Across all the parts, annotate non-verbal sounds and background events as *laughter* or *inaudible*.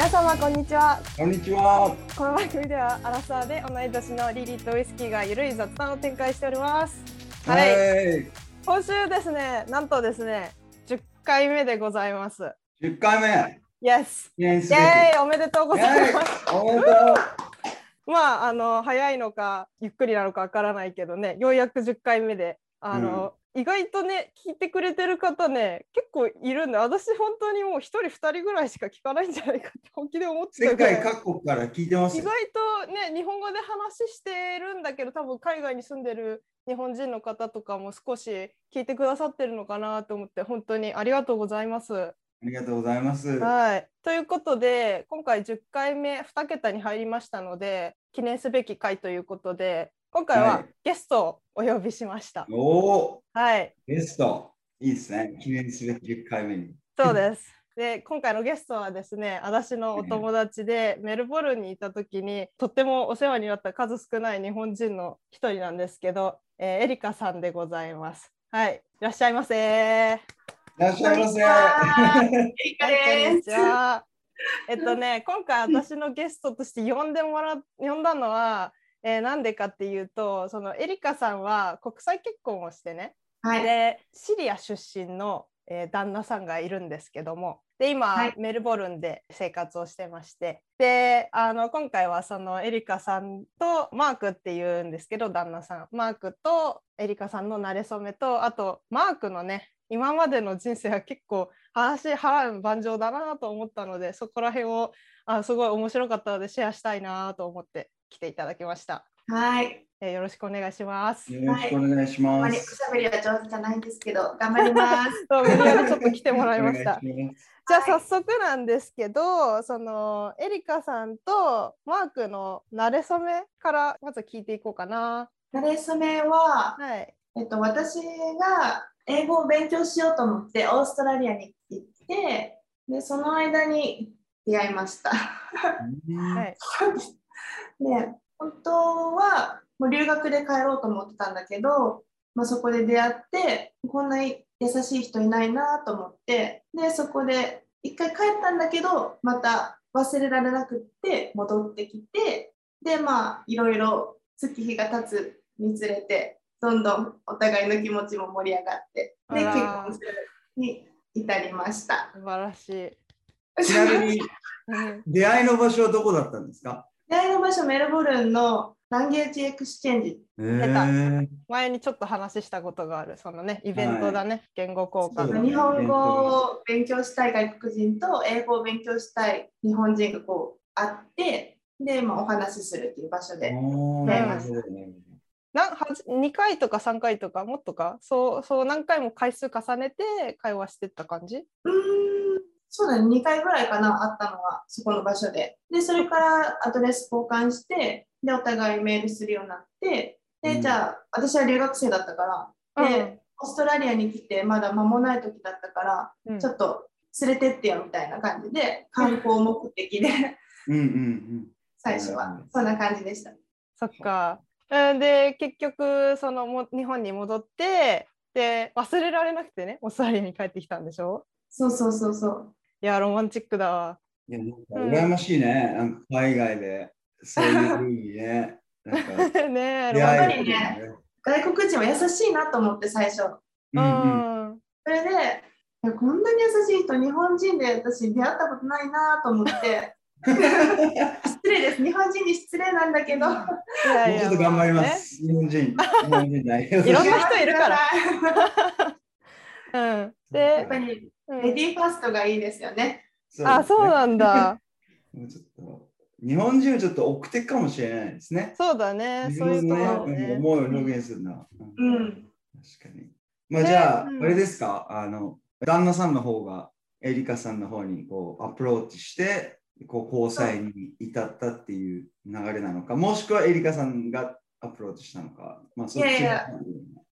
皆様こんにちはこんにちは。この番組ではアラサーで同い年のリリーとウイスキーがゆるい雑談を展開しておりますはい、はい。今週ですねなんとですね10回目でございます10回目。Yes イ記念すべき。エーイおめでとうございますおめでとう。*laughs* まああの早いのかゆっくりなのかわからないけどねようやく10回目であの、意外とね聞いてくれてる方ね結構いるんで私本当にもう1人2人ぐらいしか聞かないんじゃないかって *laughs* 本気で思ってた世界各国から聞いてます意。外とね日本語で話してるんだけど多分海外に住んでる日本人の方とかも少し聞いてくださってるのかなと思って本当にありがとうございます。ありがとうございます。はい、ということで今回10回目2桁に入りましたので記念すべき回ということで今回ははいゲストをお呼びしました。おお、はい、ゲスト。いいですね。記念すべき10回目に。そうです。で今回のゲストはですね私のお友達でメルボルンにいた時にとってもお世話になった数少ない日本人の一人なんですけど、えーエリカさんでございます。はい、いらっしゃいませ。いらっしゃいませ。エリカはい、こんにです。ちは。えっとね、今回私のゲストとして呼んでもら呼んだのは、えーなんでかっていうと、そのエリカさんは国際結婚をしてね、はい。でシリア出身の、えー旦那さんがいるんですけどもで今、はい。メルボルンで生活をしてましてであの今回はそのエリカさんとマークっていうんですけど旦那さん。マークとエリカさんの馴れ初めとあとマークのね今までの人生は結構話波乱万丈だなと思ったのでそこら辺をあすごい面白かったのでシェアしたいなと思って来ていただきました、はい。えーよろしくお願いします。よろしくお願いしあまりおします。ゃべりは上手じゃないんですけど、頑張ります。*laughs* そう無理やりちょっと来てもらいました *laughs* じゃあ早速なんですけど、そのエリカさんとマークの馴れ初めからまず聞いていこうかな。慣れ初めは、はい。えっと、私が英語を勉強しようと思ってオーストラリアに行って、で、その間に出会いました。はい。*laughs* で、本当はもう留学で帰ろうと思ってたんだけど、まあ、そこで出会ってこんな優しい人いないなと思ってでそこで一回帰ったんだけどまた忘れられなくって戻ってきてでまあいろいろ月日が経つにつれてどんどんお互いの気持ちも盛り上がってで結婚するに至りました。素晴らしい。ちなみに *laughs* うん出会いの場所はどこだったんですか？出会いの場所メルボルンの language exchange。え前にちょっと話したことがある、そのね、イベントだね、言語交換。の。日本語を勉強したい外国人と英語を勉強したい日本人がこう会ってで、まあ、お話しするっていう場所でおーねなはじ2回とか3回とかもっとか？そうそう何回も回数重ねて会話してった感じ？うーんそうだね。2回ぐらいかなあったのはそこの場所で。でそれからアドレス交換してでお互いメールするようになってで、うん。じゃあ私は留学生だったからで、オーストラリアに来てまだ間もない時だったから、うん。ちょっと連れてってよみたいな感じで観光目的でうん。うんうん。最初は。そんな感じでした。そっか。えーで結局そのも日本に戻ってで忘れられなくてねオーストラリアに帰ってきたんでしょ？そうそうそうそう。いやロマンチックだわ。いや、なんか羨ましいね。なんか海外で、そういうふうにね。*laughs* なんかねロマン会えるやっぱりね外国人は優しいなと思って最初。うんううんんそれで、いやこんなに優しい人、日本人で私出会ったことないなと思って、*laughs* 失礼です、日本人に失礼なんだけど、いやもうちょっと頑張りまねす。日本人。日本人大いろんな人いるから *laughs* うん、やっで、ぱりうんレディーファーストがいいですよね。あそうなんだ。*laughs* もうちょっと日本人はちょっと奥手かもしれないですね。そうだね。自そういう分ところね。思いを表現するな。うんうん。確かに。まあねじゃあ、うんあれですか、あの、旦那さんの方がエリカさんの方にこうアプローチして、こう交際に至ったっていう流れなのか、もしくはエリカさんがアプローチしたのか、まあそっちいやいや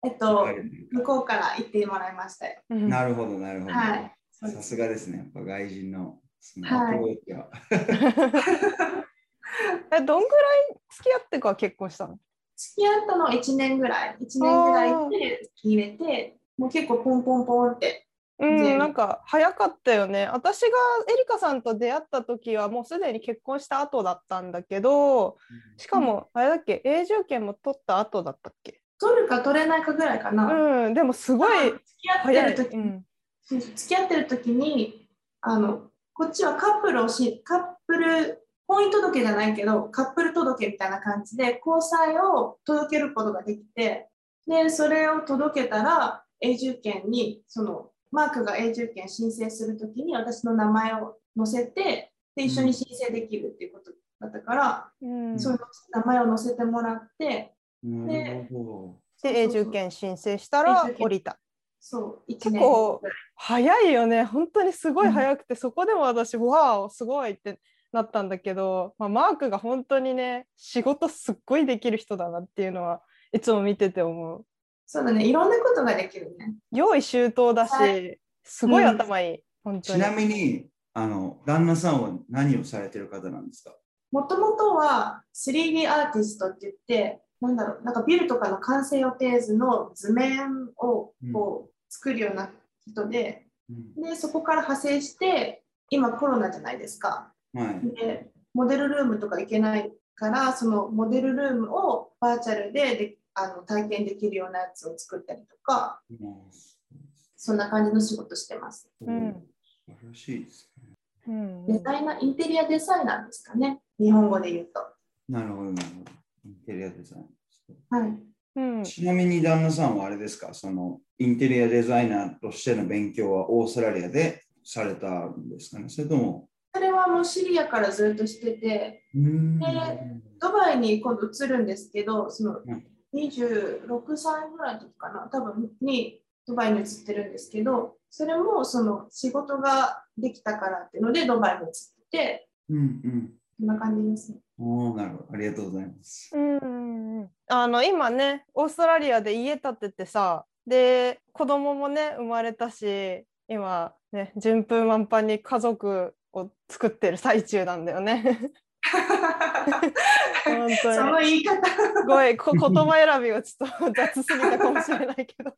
えっと、向こうから行ってもらいましたよ。うん。なるほど、なるほど。はい。さすがですね、やっぱ外人のそのはい。アプローチは。*laughs* えどんぐらい付き合ってから結婚したの？付き合ったの1年ぐらい、1年ぐらいで入れて、もう結構ポンポンポンって。うん、なんか早かったよね。私がエリカさんと出会った時はもうすでに結婚した後だったんだけど、しかもあれだっけ、永住権も取った後だったっけ？取るか取れないかぐらいかな。うん、でもすごい付き合って。る時に、うん、付き合ってる時にあのこっちはカップルをしカップル婚姻届じゃないけどカップル届みたいな感じで交際を届けることができてでそれを届けたら永住権にそのマークが永住権申請するときに私の名前を載せてで一緒に申請できるっていうことだったから、うん、その名前を載せてもらってなるほで永住権申請したら降りた。そう1結年構早いよね。本当にすごい早くて、そこでも私わあすごいってなったんだけど、まあ、マークが本当にね仕事すっごいできる人だなっていうのはいつも見てて思う。そうだね。いろんなことができるね。用意周到だし、はすごい頭いい、本当に。どちなみにあの旦那さんは何をされてる方なんですか？もともとは 3D アーティストって言って、なんだろう、なんかビルとかの完成予定図の図面をこう作るような人で、うんで、そこから派生して、今コロナじゃないですか。はいで、モデルルームとか行けないから、そのモデルルームをバーチャルでであの体験できるようなやつを作ったりとか、そんな感じの仕事してます。うん素晴らしいですね。うんデザイナー、インテリアデザイナーですかね、日本語で言うと。なるほど、なるほど。インテリアデザイン。はい。うん。ちなみに旦那さんはあれですか？そのインテリアデザイナーとしての勉強はオーストラリアでされたんですかね？それとも。それはもうシリアからずっとしてて、うーん。でドバイに今度移るんですけど、そのうん。26歳ぐらいの時かな、多分にドバイに移ってるんですけど、それもその仕事ができたからっていうのでドバイに移って、うんうん。こんな感じですね。おーなるほど。ありがとうございます。うんあの今ねオーストラリアで家建ててさで子供もね生まれたし今ね順風満帆に家族を作ってる最中なんだよね。*laughs* 本当にその言い方。すごいこ言葉選びがちょっと雑すぎたかもしれないけど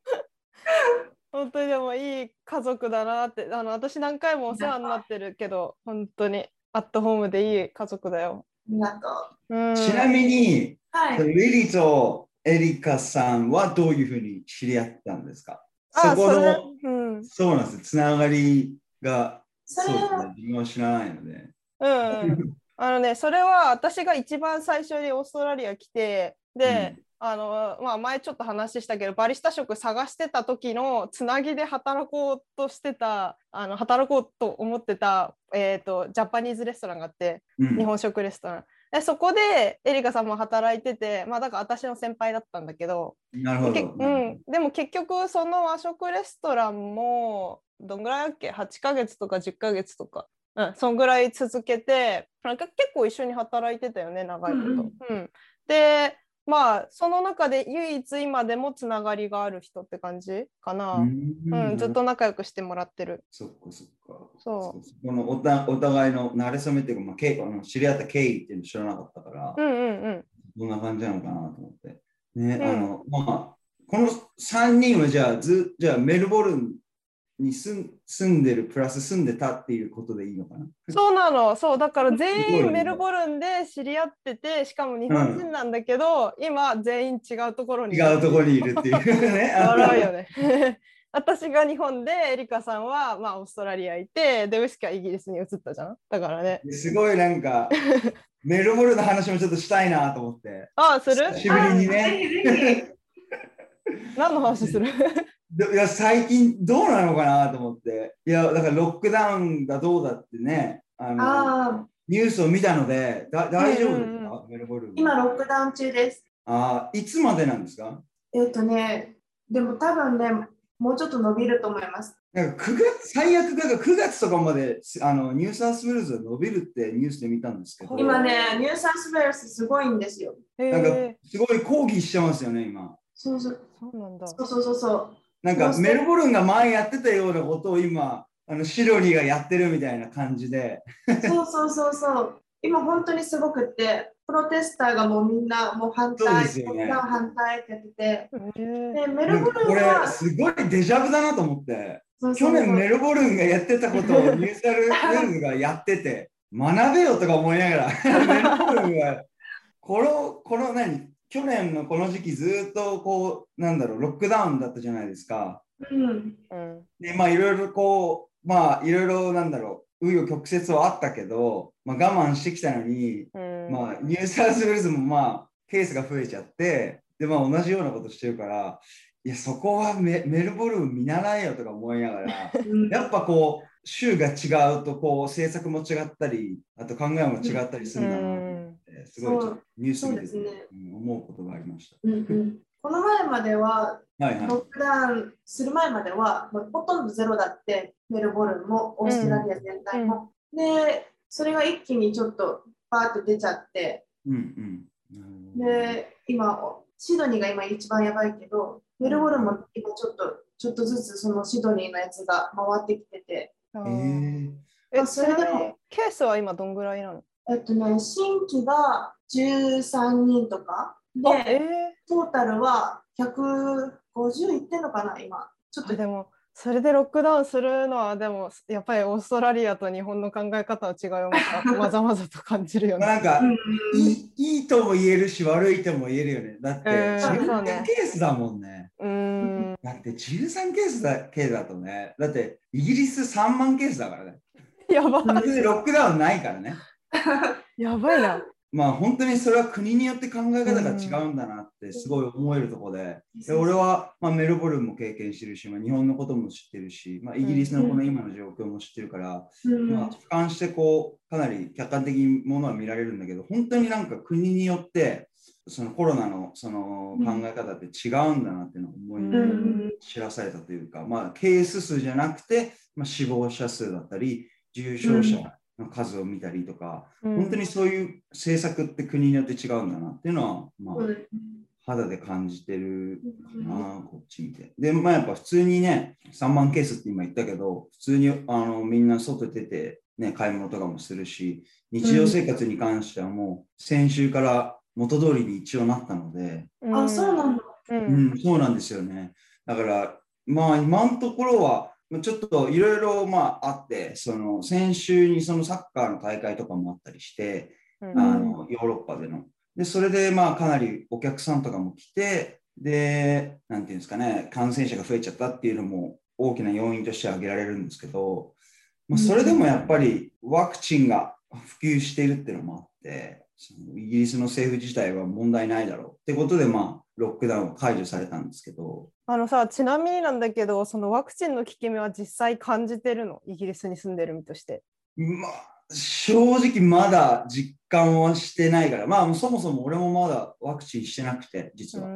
本当にでもいい家族だなってあの私何回もお世話になってるけど本当にアットホームでいい家族だよ。ありがとう。うん、ちなみに、はい。リリーとエリカさんはどういうふうに知り合ったんですか？あそこの、うんそうなんです。つながりが、そうですね。自分は知らないので。うん、あのねそれは私が一番最初にオーストラリア来てで、あのまあ、前ちょっと話したけどバリスタ職探してた時のつなぎで働こうとしてたあの働こうと思ってた、えー、とジャパニーズレストランがあってうん。日本食レストラン。でそこでエリカさんも働いてて、まあ、だから私の先輩だったんだけどなるほけど。うん、でも結局その和食レストランもどんぐらいだっけ？8ヶ月とか10ヶ月とか、うん、そんぐらい続けてなんか結構一緒に働いてたよね長いこと。うん。うん。でまあその中で唯一今でもつながりがある人って感じかな。ううんんずっと仲良くしてもらってる。そっかそっか。そうそこのおたお互いの慣れ初めっていうか、まあ、経あの知り合った経緯っていうの知らなかったから、うんうんうん。どんな感じなのかなと思って。ね、うんあの、まあ、この3人はじゃあ、ずじゃあメルボルンに住ん住んでる、プラス住んでたっていうことでいいのかな？そうなの、そうだから全員メルボルンで知り合ってて、しかも日本人なんだけど、今全員違うところにいる違うところにいるっていう *laughs* ね。笑うよね。*laughs* 私が日本で、エリカさんは、まあ、オーストラリアいて、で、ウイスキはイギリスに移ったじゃん？だからね。すごいなんか、*laughs* メルボルンの話もちょっとしたいなと思って。ああ、する？久しぶりにね。何の話する？でいや最近どうなのかなと思って。いや、だからロックダウンがどうだってね、あひ。のニュースを見たので、だ大丈夫ですか、メルボルン。今ロックダウン中です。あーいつまでなんですか？えっ、とね、でも多分ね、もうちょっと伸びると思います。なんか9月最悪が9月とかまであのニューサウスウェールズが伸びるってニュースで見たんですけど、今ね、ニューサウスウェールズすごいんですよ。なんかすごい抗議してますよね、今。そうそうそうなんだ。そうそうそうそう。なんかメルボルンが前やってたようなことを今、あのシドニーがやってるみたいな感じで、そうそうそうそう。今本当にすごくって、プロテスターがもうみんなもう反そう対、ですよね反対ってやってて、へえでメルボルンはすごいデジャブだなと思って。そうそう。去年メルボルンがやってたことをニューサルウェールズがやってて、学べよとか思いながら、*laughs* メルボルンは、この、この何、去年のこの時期ずっとこう、なんだろう、ロックダウンだったじゃないですか。うん。うんで、まあいろいろこう、まあいろいろなんだろう、紆余曲折はあったけど、まあ我慢してきたのに、うんまあニューサウスウェールズもまあケースが増えちゃって、でまあ同じようなことしてるから、いやそこはメメルボルン見習えよとか思いながら、うんやっぱこう、州が違うとこう政策も違ったり、あと考えも違ったりするんだなて、すごいニュースですねうん思うことがありましうんうんこの前までは、た。はいはい。ロックダウンする前までは、もうほとんどゼロだって、メルボルンもオーストラリア全体も。で、それが一気にちょっとバーって出ちゃって、うんうん。で、今、シドニーが今一番やばいけど、メルボルンも今ちょっと、ちょっとずつそのシドニーのやつが回ってきてて、あえーそれでもケースは今どんぐらいなの？えっとね、新規が13人とか、あえで、トータルは150いってんのかな、今。ちょっとでもそれでロックダウンするのはでもやっぱりオーストラリアと日本の考え方の違いをま *laughs* ざまざと感じるよね。まあなんか、うんいいいいとも言えるし悪いとも言えるよね。だって、うん13そうねケースだもんね。うーんだって13ケースだけだとね、だってイギリス3万ケースだからね。やばい別にロックダウンないからね。*laughs* やばいな。まあ本当にそれは国によって考え方が違うんだなってすごい思えるところで、で俺は、まあ、メルボルンも経験してるし、まあ、日本のことも知ってるし、まあ、イギリスのこの今の状況も知ってるから、うん。まあ、俯瞰してこうかなり客観的にものは見られるんだけど本当になんか国によってそのコロナのその考え方って違うんだなっていうのを思い知らされたというか、まあ、ケース数じゃなくて、まあ、死亡者数だったり重症者の数を見たりとか、本当にそういう政策って国によって違うんだなっていうのは、まあうん肌で感じてるかな、こっち見て。で、まあやっぱ普通にね、3万ケースって今言ったけど、普通にあのみんな外出て、ね、買い物とかもするし、日常生活に関してはもう先週から元通りに一応なったので、あ、そうなんだ。ううんん、そうなんですよね。だから、まあ今のところは、まあちょっといろいろまああって、その先週にそのサッカーの大会とかもあったりして、うんあのヨーロッパでの。で、それでまあかなりお客さんとかも来て、で、なんていうんですかね、感染者が増えちゃったっていうのも大きな要因として挙げられるんですけど、まあ、それでもやっぱりワクチンが普及しているっていうのもあって、そのイギリスの政府自体は問題ないだろうってことで、まあ、ロックダウンを解除されたんですけど、あのさちなみになんだけどそのワクチンの効き目は実際感じてるの？イギリスに住んでる身として。まあ、正直まだ実感はしてないから、まあそもそも俺もまだワクチンしてなくて、実うは。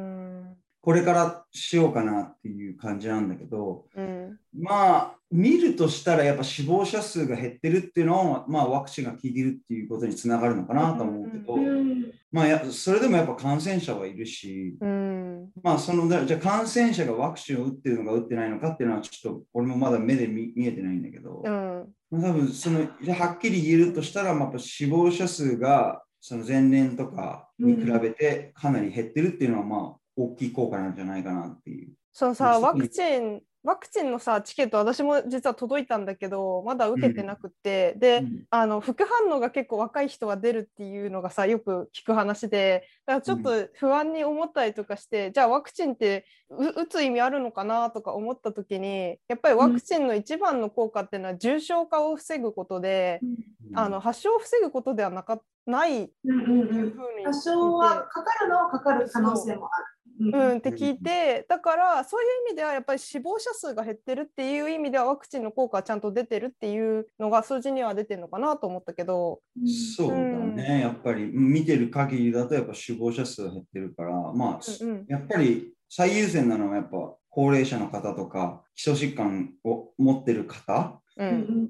んこれからしようかなっていう感じなんだけど、うん。まあ、見るとしたらやっぱ死亡者数が減ってるっていうのは、まあ、ワクチンが効いてるっていうことにつながるのかなと思うけど、うん。まあや、それでもやっぱ感染者はいるし、うん。まあ、そのじゃあ感染者がワクチンを打ってるのか打ってないのかっていうのはちょっと俺もまだ目で見見えてないんだけど、うん。まあ、多分そのはっきり言えるとしたら、まあ、やっぱ死亡者数がその前年とかに比べてかなり減ってるっていうのは、まあ、大きい効果なんじゃないかなっていう。そうさワクチンワクチンのさチケット私も実は届いたんだけどまだ受けてなくて、で、うん。あの副反応が結構若い人は出るっていうのがさよく聞く話で。だからちょっと不安に思ったりとかして、じゃあワクチンってう打つ意味あるのかなとか思った時にやっぱりワクチンの一番の効果っていうのは重症化を防ぐことで、あの発症を防ぐことではなかないっいうふうにうん多少はかかるのはかかる可能性もある。うん、って聞いてだからそういう意味ではやっぱり死亡者数が減ってるっていう意味ではワクチンの効果はちゃんと出てるっていうのが数字には出てるのかなと思ったけど、そうだね、やっぱりうん見てる限りだとやっぱ死亡者数が減ってるから、まあ、うんうん。やっぱり最優先なのはやっぱ高齢者の方とか基礎疾患を持ってる方ううんん。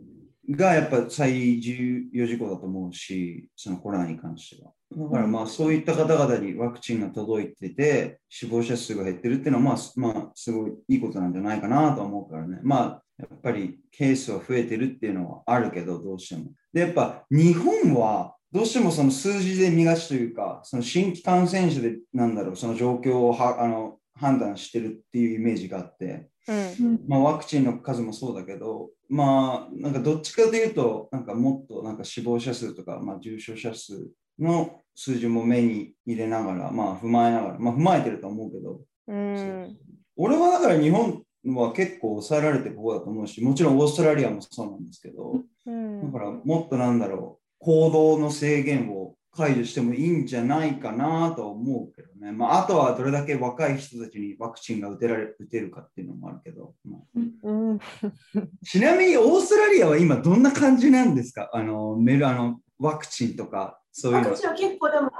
がやっぱ最重要事項だと思うし、そのコロナに関しては。だからまあそういった方々にワクチンが届いてて、死亡者数が減ってるっていうのはまあ、すまあ、すごいいいことなんじゃないかなと思うからね。まあやっぱりケースは増えてるっていうのはあるけど、どうしても。で、やっぱ日本はどうしてもその数字で見がちというか、その新規感染者でなんだろう、その状況をはあの判断してるっていうイメージがあって、うんまあ、ワクチンの数もそうだけど、まあ、なんかどっちかというと、なんかもっとなんか死亡者数とか、まあ、重症者数の数字も目に入れながら、まあ、踏まえながら、まあ、踏まえてると思うけど、うん。俺はだから日本は結構抑えられてる方だと思うし、もちろんオーストラリアもそうなんですけど、うん。だからもっとなんだろう、行動の制限を解除してもいいんじゃないかなとは思うけどね。まあ、あとはどれだけ若い人たちにワクチンが打てられ打てるかっていうのもあるけど、まあ。うん。*laughs* ちなみにオーストラリアは今どんな感じなんですか？あのメルあのワクチンとかそういうのワク。チンは結構でも、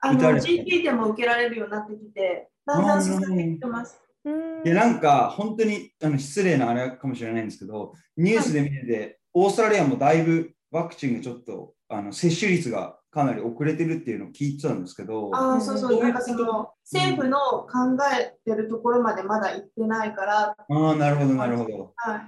あの GP でも受けられるようになってきて、だんだん進んできてます。うんいやなんか本当にあの失礼なあれかもしれないんですけど、ニュースで見てて、オーストラリアもだいぶワクチンがちょっとあの接種率がかなり遅れてるっていうのを聞いてたんですけど、ああ、そうそうなんかその政府の考えてるところまでまだ行ってないから、ああ、なるほど、なるほど。はい。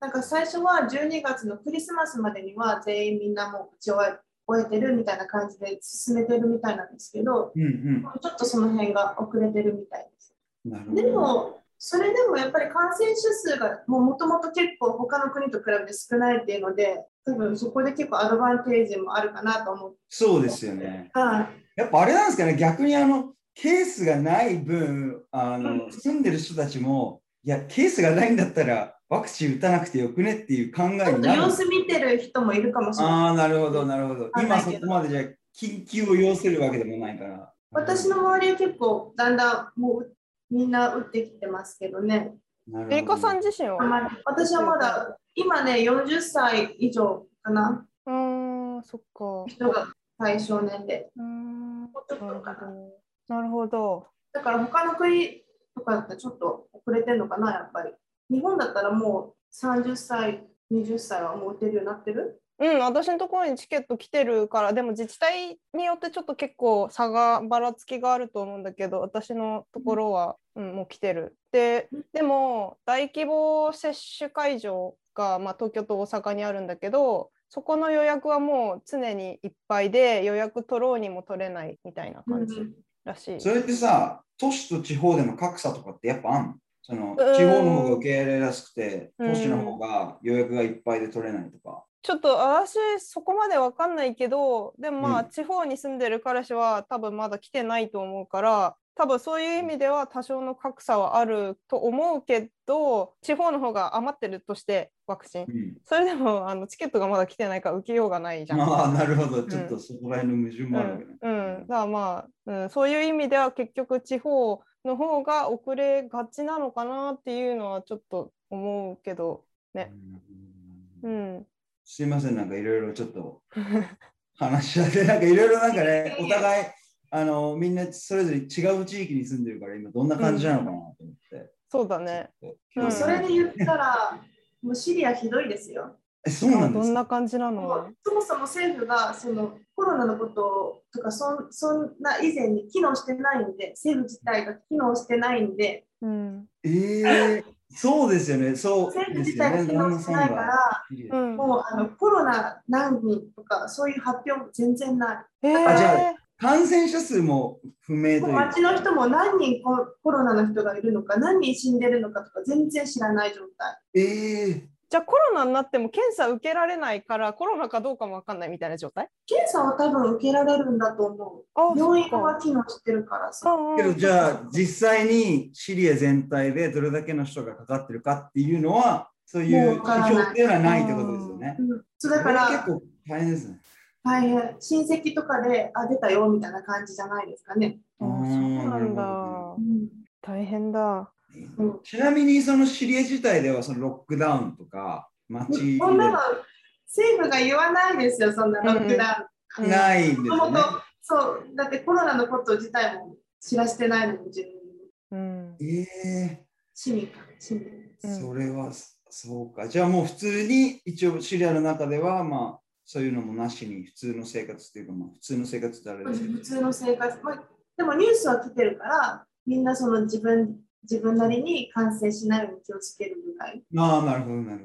なんか最初は12月のクリスマスまでには全員みんなもう打ち終え終えてるみたいな感じで進めてるみたいなんですけど、うんうん。ちょっとその辺が遅れてるみたいです。なるほど。でも、それでもやっぱり感染者数がもともと結構他の国と比べて少ないっていうので、多分そこで結構アドバンテージもあるかなと思って。そうですよね。はい。やっぱあれなんですかね、逆にあの、ケースがない分、あの、うん住んでる人たちも、いや、ケースがないんだったら、ワクチン打たなくてよくねっていう考えにちょっとなる様。子見てる人もいるかもしれない。ああ、なるほど、なるほど。今そこまでじゃ緊急を要するわけでもないから。私の周りは結構だんだんもうみんな打ってきてますけどね。なるほどエリカさん自身は？私はまだ今ね40歳以上かなうーんそっか人が対象年齢。うーんもうちょっとかな。なるほどだから他の国とかだったらちょっと遅れてるのかなやっぱり。日本だったらもう30歳20歳はもう打てるようになってる？うん、私のところにチケット来てるから、でも自治体によってちょっと結構差がばらつきがあると思うんだけど、私のところは、うん、もう来てる。でうん、でも大規模接種会場が、まあ、東京と大阪にあるんだけど、そこの予約はもう常にいっぱいで予約取ろうにも取れないみたいな感じらしい。それってさ、都市と地方での格差とかってやっぱあんの？そのん。地方の方が受け入れやすくて、うん。都市の方が予約がいっぱいで取れないとか。ちょっと私そこまでわかんないけどでもまあ、うん。地方に住んでる彼氏は多分まだ来てないと思うから多分そういう意味では多少の格差はあると思うけど地方の方が余ってるとしてワクチン。うん。それでもあのチケットがまだ来てないから受けようがないじゃん。まあ、なるほど。ちょっとそこら辺の矛盾うんもあるわけね。うん、だからまあ、うん、そういう意味では結局地方の方が遅れがちなのかなっていうのはちょっと思うけどね。ううんん、すいません、なんかいろいろちょっと話し合って、なんかいろいろなんかね、お互い、あの、みんなそれぞれ違う地域に住んでるから、今どんな感じなのかなと思って。そうだね。でもそれで言ったら、もうシリアひどいですよ。え、そうなあんですか？どんな感じなものうそもそも政府がそのコロナのこととかそんそんな以前に機能してないんで、政府自体が機能してないんで、うん。えー、そうですよね、そう政府自ですよね、体が機能してないから、うん。もうあのコロナ何人とかそういう発表も全然ない。えー。あじゃあ感染者数も不明という。街の人も何人ココロナの人がいるのか、何人死んでるのかとか全然知らない状態。えー、じゃあコロナになっても検査受けられないからコロナかどうかも分かんないみたいな状態？検査は多分受けられるんだと思あう。病院は機能してるからさ。あけどじゃあ実際にシリア全体でどれだけの人がかかってるかっていうのはそういう指標っていうのはないってことですよね。うん、そうだから結構大変ですね。大変親戚とかであ出たよみたいな感じじゃないですかね。あそうなんだうん大変だうん。ちなみにそのシリア自体ではそのロックダウンとか街こん。なの政府が言わないですよ、そんなロックダウン。ないんですよね。もとも。と、そう、だってコロナのこと自体も知らせてないのに、自分にうん。え市民か、市民。えうん。それはそうか。じゃあもう普通に一応シリアの中ではまあそういうのもなしに普通の生活っていうかまあ普通の生活ってあれですけど。普通の生活、まあ、でもニュースは来てるから、みんなその自分自分なりに感染しないように気をつけるぐらい。ああ、なるほど、なる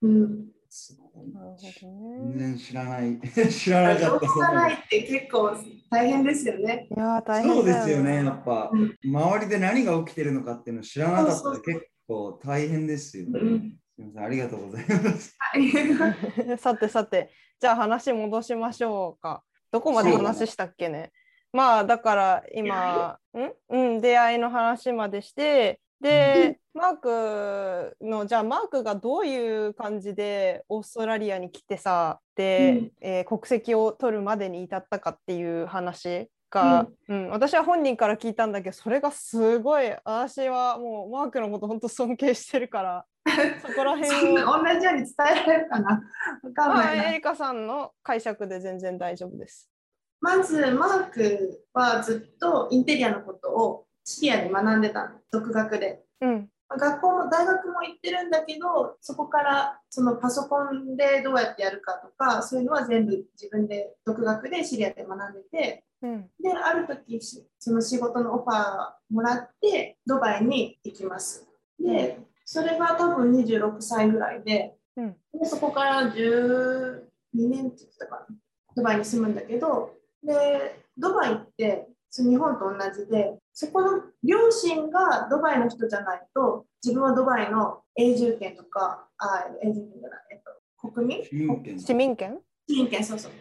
ほど。うん。すごいなるほど全ね然知らない。*laughs* 知らなかった。情報がないって結構大変ですよね。いやー大変そうでだすよね、やねっぱ、うん周りで何が起きてるのかっていうのを知らなかったら結構大変ですよね。うんすみません、ありがとうございます。はい *laughs* さてさて、じゃあ話戻しましょうか。どこまで話したっけね。まあだから今、ん？うん、出会いの話までして、で、マークの、じゃあマークがどういう感じでオーストラリアに来てさ、で、うん。えー国籍を取るまでに至ったかっていう話が、うん。私は本人から聞いたんだけど、それがすごい、私はもうマークのこと本当尊敬してるから、*laughs* そこらそ辺を。同じように伝えられるかな？わかんまあ、な。いなエリカさんの解釈で全然大丈夫です。まずマークはずっとインテリアのことをシリアで学んでたの独学でうん。学校も大学も行ってるんだけどそこからそのパソコンでどうやってやるかとかそういうのは全部自分で独学でシリアで学んでてうん。である時しその仕事のオファーもらってドバイに行きますでそれが多分26歳ぐらいでうん。でそこから12年って言ってたかなドバイに住むんだけどでドバイってその日本と同じでそこの両親がドバイの人じゃないと自分はドバイの永住権とかあ永住権じゃない、えっと、国民？市民権。市民権？市民権そうそう。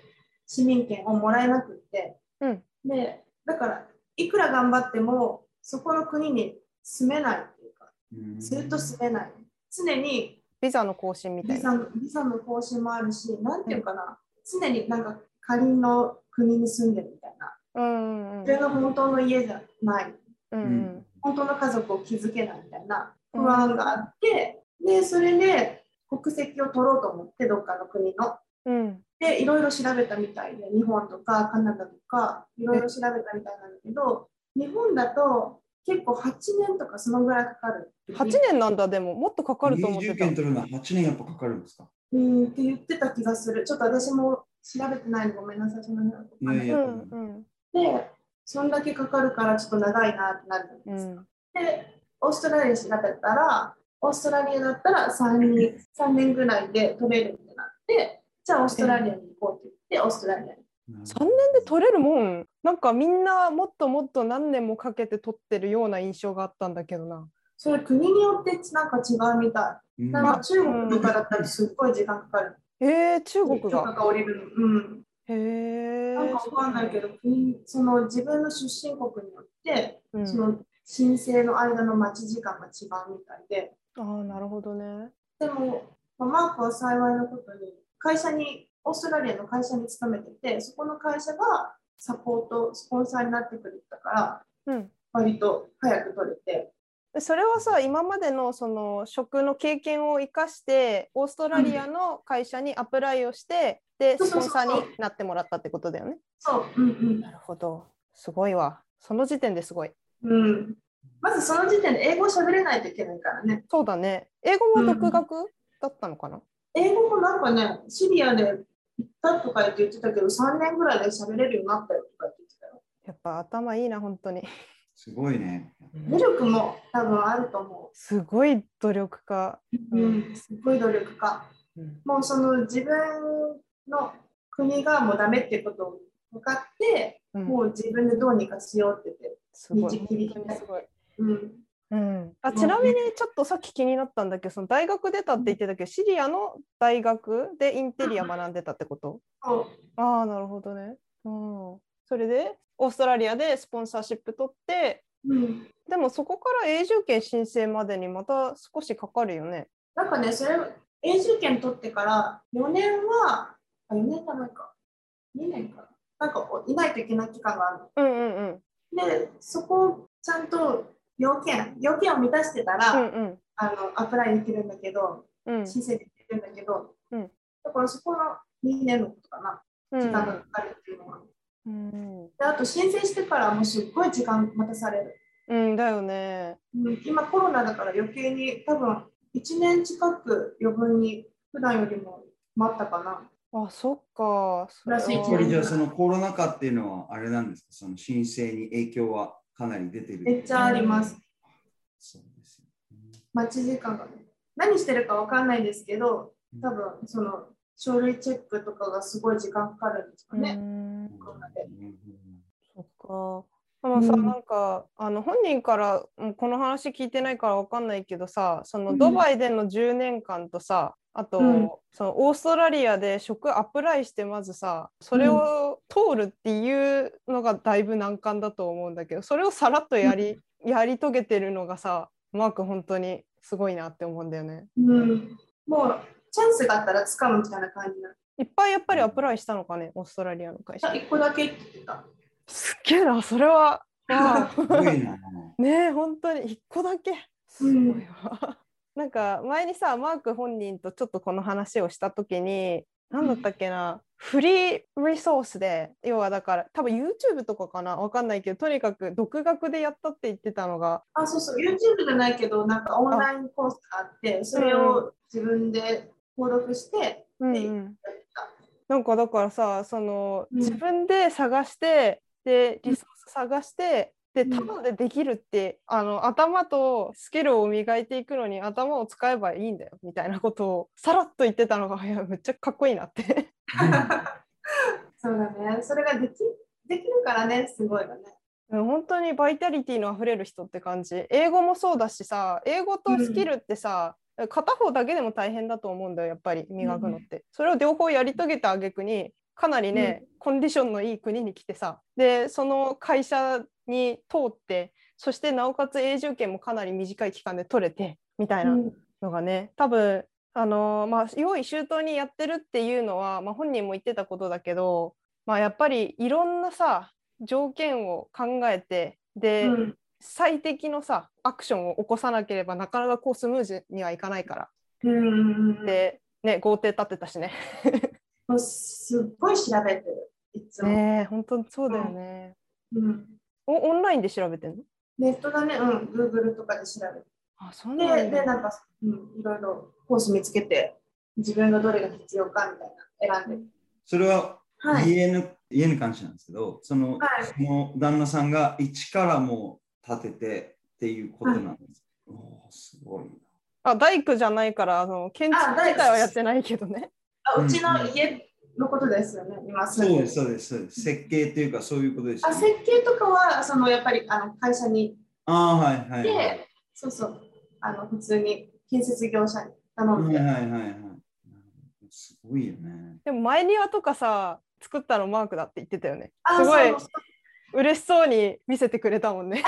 市民権をもらえなくって、うん。でだからいくら頑張ってもそこの国に住めないっていうかうん。ずっと住めない。常にビザの更新みたいな。ビザのビザの更新もあるし、なんていうかな、常になんか仮の国に住んでるみたいな。うんうんそれが本当の家じゃない。うんうん本当の家族を築けないみたいな不安があって、で、それで国籍を取ろうと思って、どっかの国の。うんで、いろいろ調べたみたいで、日本とかカナダとか、いろいろ調べたみたいなんだけど、日本だと結構8年とかそのぐらいかかる。8年なんだでももっとかかると思ってた永住権。取るのは8年やっぱかかるんですか？うんって言ってた気がする。ちょっと私も調べてないのごめんなさい。その辺はで、そんだけかかるからちょっと長いなってなるじゃないですか。うんで、オーストラリア調べたら、オーストラリアだったら3年 ,3 年ぐらいで取れるってなって、じゃあオーストラリアに行こうって言って、オーストラリアに。3年で取れるもん？なんかみんなもっともっと何年もかけて取ってるような印象があったんだけどな。それ国によってなんか違うみたい。うんなんか中国とかだったらすっごい時間かかる。えー、中国が。が降りるの。うん。へえ。なんかわかんないけど、国その自分の出身国によって、うんその申請の間の待ち時間が違うみたいで、ああ、なるほどね。でも、まあマークは幸いなことに、会社に、オーストラリアの会社に勤めてて、そこの会社がサポート、スポンサーになってくれたから、うん。割と早く取れて、でそれはさ今までのその職の経験を生かしてオーストラリアの会社にアプライをして、うそうそうスポンサーになってもらったってことだよね。そう、うんなるほどすごいわその時点ですごい。うん。うん。まずその時点で英語喋れないといけないからね。そうだね英語も独学だったのかな、英語もなんかね、シリアで行ったとか言って言ってたけど、3年ぐらいで喋れるようになったよとか言ってたよ。やっぱ頭いいな本当に。すごいね。努力も多分あると思すごい努力家。う。うん、すごい努力家。うんもうその自分の国がもうダメってことを分かって、うんもう自分でどうにかしようって言って。すごいすごい。うん。うん、あちなみにちょっとさっき気になったんだけどその大学出たって言ってたけどシリアの大学でインテリア学んでたってこと？そうああ、なるほどね。うん。それで、オーストラリアでスポンサーシップ取って、うん。でもそこから永住権申請までにまた少しかかるよね。なんかね、それ、永住権取ってから4年は、あ、4年じゃないか。2年かな。なんかいないといけない期間があるの。うんうんうん。で、そこをちゃんと要件、要件を満たしてたら、うんうんあのアプライできるんだけど、うん申請できるんだけど、うんだからそこの2年のことかな、うん時間がかかるっていうのは。うんであと申請してからもうすっごい時間待たされる。うんだよね。うん、今コロナだから余計に多分1年近く余分に普段よりも待ったかな。あ、そっか。それじゃあそのコロナ禍っていうのはあれなんですか？その申請に影響はかなり出てる。めっちゃあります。そうですよね待ち時間がね。何してるかわかんないですけど、多分その書類チェックとかがすごい時間かかるんですかうね。でうんそっか。でもさ、うん。なんかあの本人からもうこの話聞いてないからわかんないけどさそのうんドバイでの10年間とさあと、うん。そのオーストラリアで職アプライしてまずさそれを通るっていうのがだいぶ難関だと思うんだけどそれをさらっとやり,、やり遂げてるのがさマーク本当にすごいなって思うんだよね。うん、もうチャンスがあったら掴むみたいな感じなの？いっぱいやっぱりアプライしたのかねオーストラリアの会社。1個だけって言ってた。すっげえなそれは。ねえ本当に。1個だけ。すごいわ、*laughs* なんか前にさマーク本人とちょっとこの話をした時に何だったっけな、フリーリソースで要はだから多分 YouTube とかかなわかんないけどとにかく独学でやったって言ってたのが。あ、そうそう、YouTube じゃないけど、なんかオンラインコースがあって、それを自分で登録して、うんでうん。なんかだからさそのうん自分で探して、でリソース探してでうんタダでできるって、あの頭とスキルを磨いていくのに頭を使えばいいんだよみたいなことをさらっと言ってたのがいやめっちゃかっこいいなって。そうだね。それができできるからね、すごいよね。うん本当にバイタリティのあふれる人って感じ英語もそうだしさ英語とスキルってさ、片方だけでも大変だと思うんだよやっぱり磨くのって、それを両方やり遂げた挙句にかなりね、コンディションのいい国に来てさでその会社に通ってそしてなおかつ永住権もかなり短い期間で取れてみたいなうん。のがね多分あのーまあ用意周到にやってるっていうのは、まあ、本人も言ってたことだけど、まあ、やっぱりいろんなさ条件を考えてで、うん最適のさアクションを起こさなければなかなかこうスムーズにはいかないから、うんうんうん、で、ね、豪邸建てたしね。もうすっごい調べてる、いつも。ねえ本当にそうだよね。うん、おオンラインで調べてんの？ネットだね、うん、Google とかで調べて。あそうで、なんだでなんか、うん、いろいろコース見つけて、自分がどれが必要かみたいな選んでる。それははい。家の、家に関してなんですけど、その,、はいその旦那さんが一からもう建ててっていうことなんです。おーすごいな。あ大工じゃないからあの建築自体はやってないけどね。あうちの家のことですよね、今そうです、そうです、そうです。設計っていうかそういうことです、あ設計とかはそのやっぱりあの会社にああ、はいはい、で、はい。そうそうあの普通に建設業者に頼んで、はいはいはいはい。すごいよね。でも前庭とかさ作ったのマークだって言ってたよね。あすごいそうそう嬉しそうに見せてくれたもんね。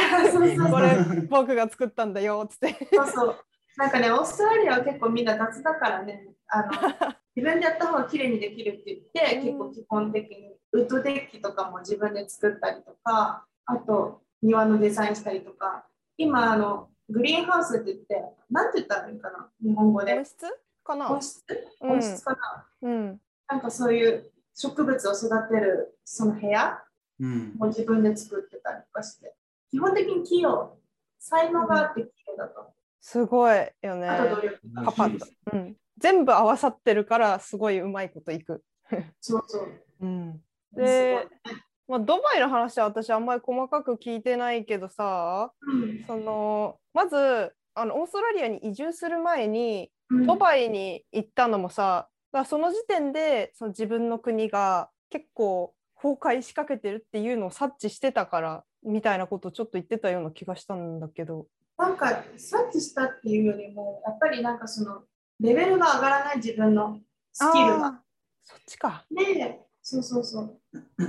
これ僕が作ったんだよっつって。そうそう。なんかね、オーストラリアは結構みんな雑だからね、あの *laughs* 自分でやった方が綺麗にできるって言って、うん。結構基本的にウッドデッキとかも自分で作ったりとか、あと庭のデザインしたりとか、今あのグリーンハウスって言って、なんて言ったらいいかな、日本語で。温。室かな？温室うん。温室かな、うん。なんかそういう植物を育てるその部屋うん。も自分で作ってたりとかして、基本的に器用、才能があって器用だと思う。すごいよね。あと努力パパッと、うん。全部合わさってるからすごいうまいこといく。そうそう。うん。でまあ、ドバイの話は私あんまり細かく聞いてないけどさうんそのまずあのオーストラリアに移住する前にうんドバイに行ったのもさだその時点でその自分の国が結構崩壊しかけてるっていうのを察知してたからみたいなことをちょっと言ってたような気がしたんだけど。なんか察知したっていうよりも、やっぱりなんかそのレベルが上がらない自分のスキルが。そっちか。で、そうそうそう。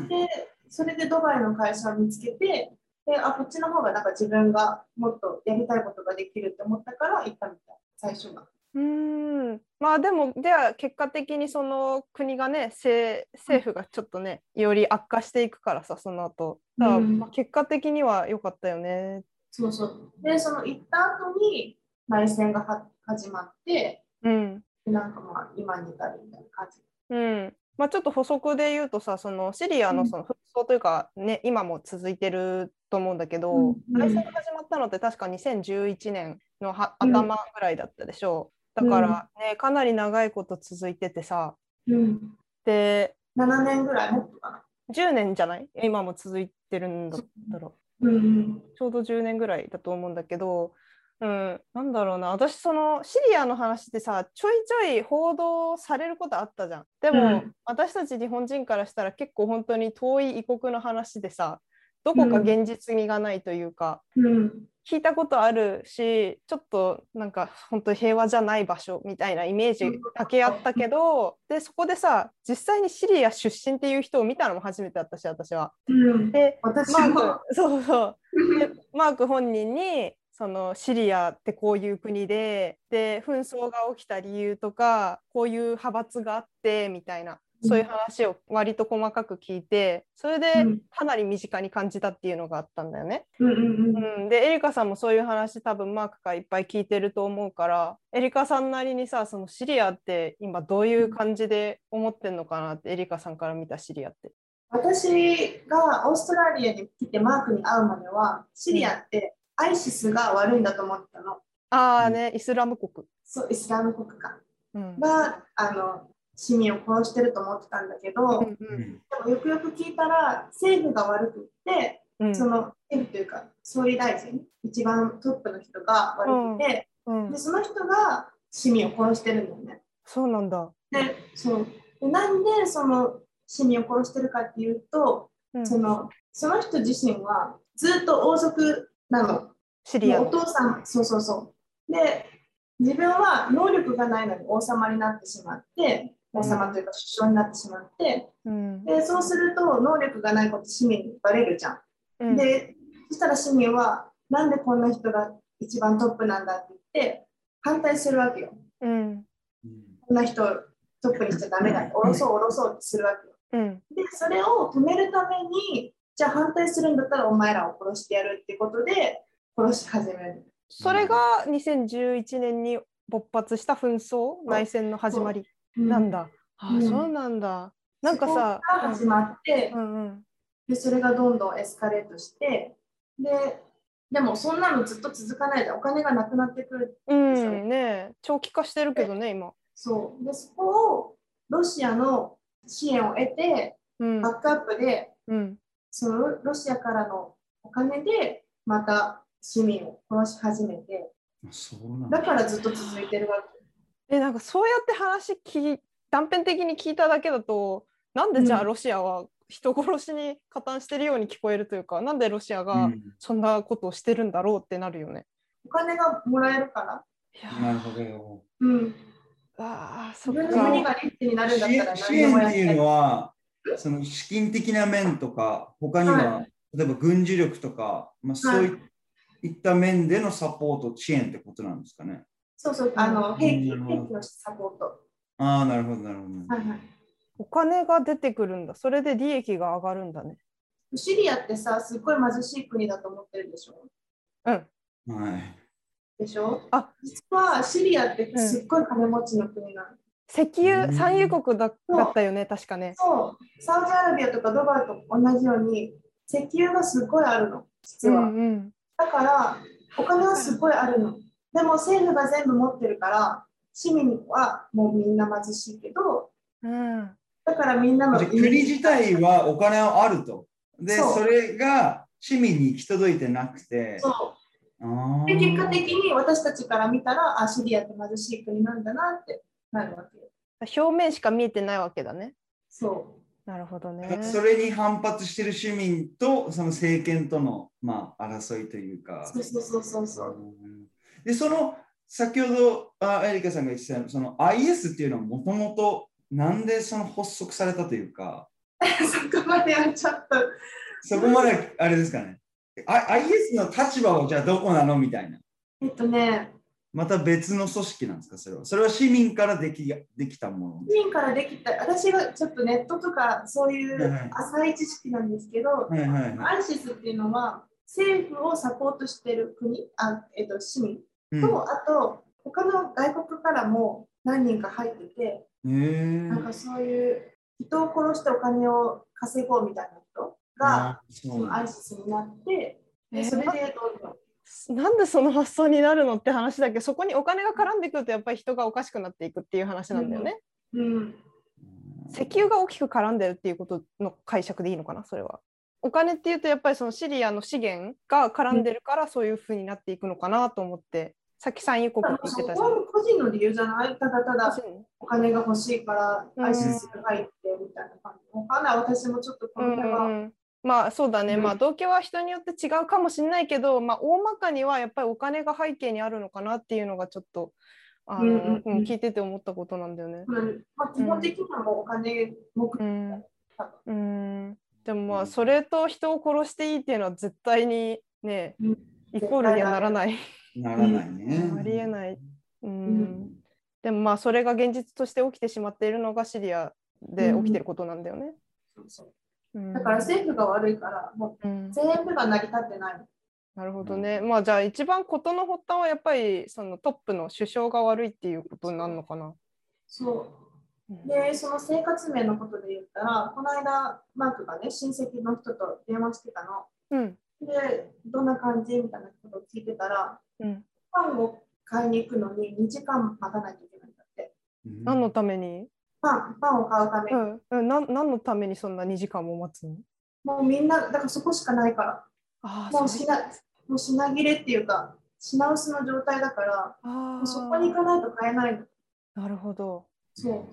で、それでドバイの会社を見つけて、で、あ、こっちの方がなんか自分がもっとやりたいことができるって思ったから行ったみたい、最初が。うーんまあでもでは結果的にその国がね政政府がちょっとねより悪化していくからさその後だからうんまあ結果的には良かったよね。そうそう。で、その行った後に内戦がは始まって、うんでなんかまあ今に至るみたいな感じ。うんまあ、ちょっと補足で言うとさそのシリアうんのその紛争というか、ね今も続いてると思うんだけど、うん内戦が始まったのって確か2011年の頭ぐらいだったでしょう。だからね、かなり長いこと続いててさうん。で7年ぐらいもっとかな。10年じゃない？今も続いてるんだったら。うん。ちょうど10年ぐらいだと思うんだけど、うん、なんだろうな私そのシリアの話ってさちょいちょい報道されることあったじゃん。でも、うん私たち日本人からしたら結構本当に遠い異国の話でさどこか現実味がないというか、うん。聞いたことあるしちょっとなんか本当に平和じゃない場所みたいなイメージだけあったけどでそこでさ実際にシリア出身っていう人を見たのも初めてだったし私は。うん。で私マーもクそうそう。*laughs* でマーク本人にそのシリアってこういう国でで紛争が起きた理由とかこういう派閥があってみたいなそういう話を割と細かく聞いてそれでうんかなり身近に感じたっていうのがあったんだよね。うんうんでエリカさんもそういう話多分マークからいっぱい聞いてると思うからエリカさんなりにさそのシリアって今どういう感じで思ってんのかなってエリカさんから見たシリアって。私がオーストラリアに来てマークに会うまではシリアってアイシスが悪いんだと思ってたの。ああね、イスラム国。そうイスラム国家うんがあの市民を殺してると思ってたんだけど、うんでうんもよくよく聞いたら政府が悪くって、うんその政府というか総理大臣一番トップの人が悪くて、うんでその人が市民を殺してるんだよね。そうなんだ。でそうでなんでその市民を殺してるかっていうと、うんそのその人自身はずっと王族なの。シリアお父さん、そうそうそう。で、自分は能力がないのに王様になってしまって、王様というか首相になってしまって、うんでそうすると能力がないこと市民にバレるじゃん。うんで、そしたら市民は、なんでこんな人が一番トップなんだって言って、反対するわけよ。うんこんな人トップにしちゃダメだ。下ろそう下ろそうってするわけよ。うんで、それを止めるために、じゃあ反対するんだったらお前らを殺してやるってことで、殺し始める。それが2011年に勃発した紛争？内戦の始まりなんだ。あうん。そうなんだ。なんかさ始まって、うんうん。でそれがどんどんエスカレートしてででもそんなのずっと続かないでお金がなくなってくるうんねえ。長期化してるけどね今。そう。でそこをロシアの支援を得てうん。バックアップでうん。そのロシアからのお金でまた市民を殺し始めて。あそうなんだ。だからずっと続いてるわけえなんかそうやって話聞い断片的に聞いただけだとなんでじゃあうんロシアは人殺しに加担してるように聞こえるというか、なんでロシアうがんそんなことをしてるんだろうってなるよね。お金がもらえるから、いやなるほどよ。うん、あーそっか。がリッチになるんだっ支たら支援っていうのは、その資金的な面とか、他には、は例えば軍事力とか、まあ、そういった面でのサポート、支援ってことなんですかね。そうそうあの兵器うん兵器のサポートああ、なるほど、なるほど。はいはいお金が出てくるんだ。それで利益が上がるんだね。シリアってさ、すっごい貧しい国だと思ってるでしょ？うん。はい。でしょ？あ実はシリアってすっごい金持ちの国なの。石油うん産油国だだったよね、確かね。そう、サウジアラビアとかドバイと同じように石油がすっごいあるの、実うは。んうん。だから、お金はすっごいあるの。でも政府が全部持ってるから、市民はもうみんな貧しいけど、うん。だからみんなの国自体はお金はあると。で、それが市民に行き届いてなくて。そうで結果的に私たちから見たら、あ、シリアって貧しい国なんだなってなるわけよ。表面しか見えてないわけだね。そう。なるほどね。それに反発してる市民とその政権との、まあ、争いというか。そうそうそうそうそう。うんで、その先ほどあエリカさんが言ってたその IS っていうのはもともとなんでその発足されたというか、*laughs* そこまではちょっと。そこまであれですかね。あ IS の立場はじゃあどこなのみたいな。えっとね、また別の組織なんですか？それは。それは市民からできできたもの？市民からできた、私がちょっとネットとかそういう浅い知識なんですけど、はいはいはい。アイシスっていうのは政府をサポートしてる国、あえっと、市民うん。と、あと他の外国からも何人か入ってて、なんかそういう人を殺してお金を稼ごうみたいな人がアイシスになって、えでそれでどんどん。なんでその発想になるのって話だけど、そこにお金が絡んでくるとやっぱり人がおかしくなっていくっていう話なんだよね。うん、石油が大きく絡んでるっていうことの解釈でいいのかな、それは。お金っていうとやっぱりそのシリアの資源が絡んでるからそういうふうになっていくのかなと思って、さっき産油国って言ってたじゃん。個人の理由じゃない？ただただお金が欲しいからうん。アイシスが入ってみたいな感じ。わかんない、私もちょっとこうんの辺は。うん、まあそうだね、うん。まあ動機は人によって違うかもしれないけど、まあ大まかにはやっぱりお金が背景にあるのかなっていうのがちょっとあの、うんうんうん。うん聞いてて思ったことなんだよね。うんまあ、基本的にはお金目的うん。でもまうん。あそれと人を殺していいっていうのは絶対にねうん。イコールにはならない。ならないね。ありえない。うんんでもまあそれが現実として起きてしまっているのがシリアで起きてることなんだよね。そうそううんだから政府が悪いから、もうんう全部が成り立ってないの。なるほどね。まあじゃあ一番事の発端はやっぱりそのトップの首相が悪いっていうことになるのかな。そう。で、その生活面のことで言ったら、この間、マークがね、親戚の人と電話してたの。うん。で、どんな感じ？みたいなことを聞いてたら、うん。パンを買いに行くのに2時間待たないといけないんだって。うん何のために？パン、パンを買うために。うん。うん、な何のためにそんな2時間も待つの？もうみんな、だからそこしかないから。あもう品もう品切れっていうか、品薄の状態だから、あもうそこに行かないと買えないの。なるほど。そう。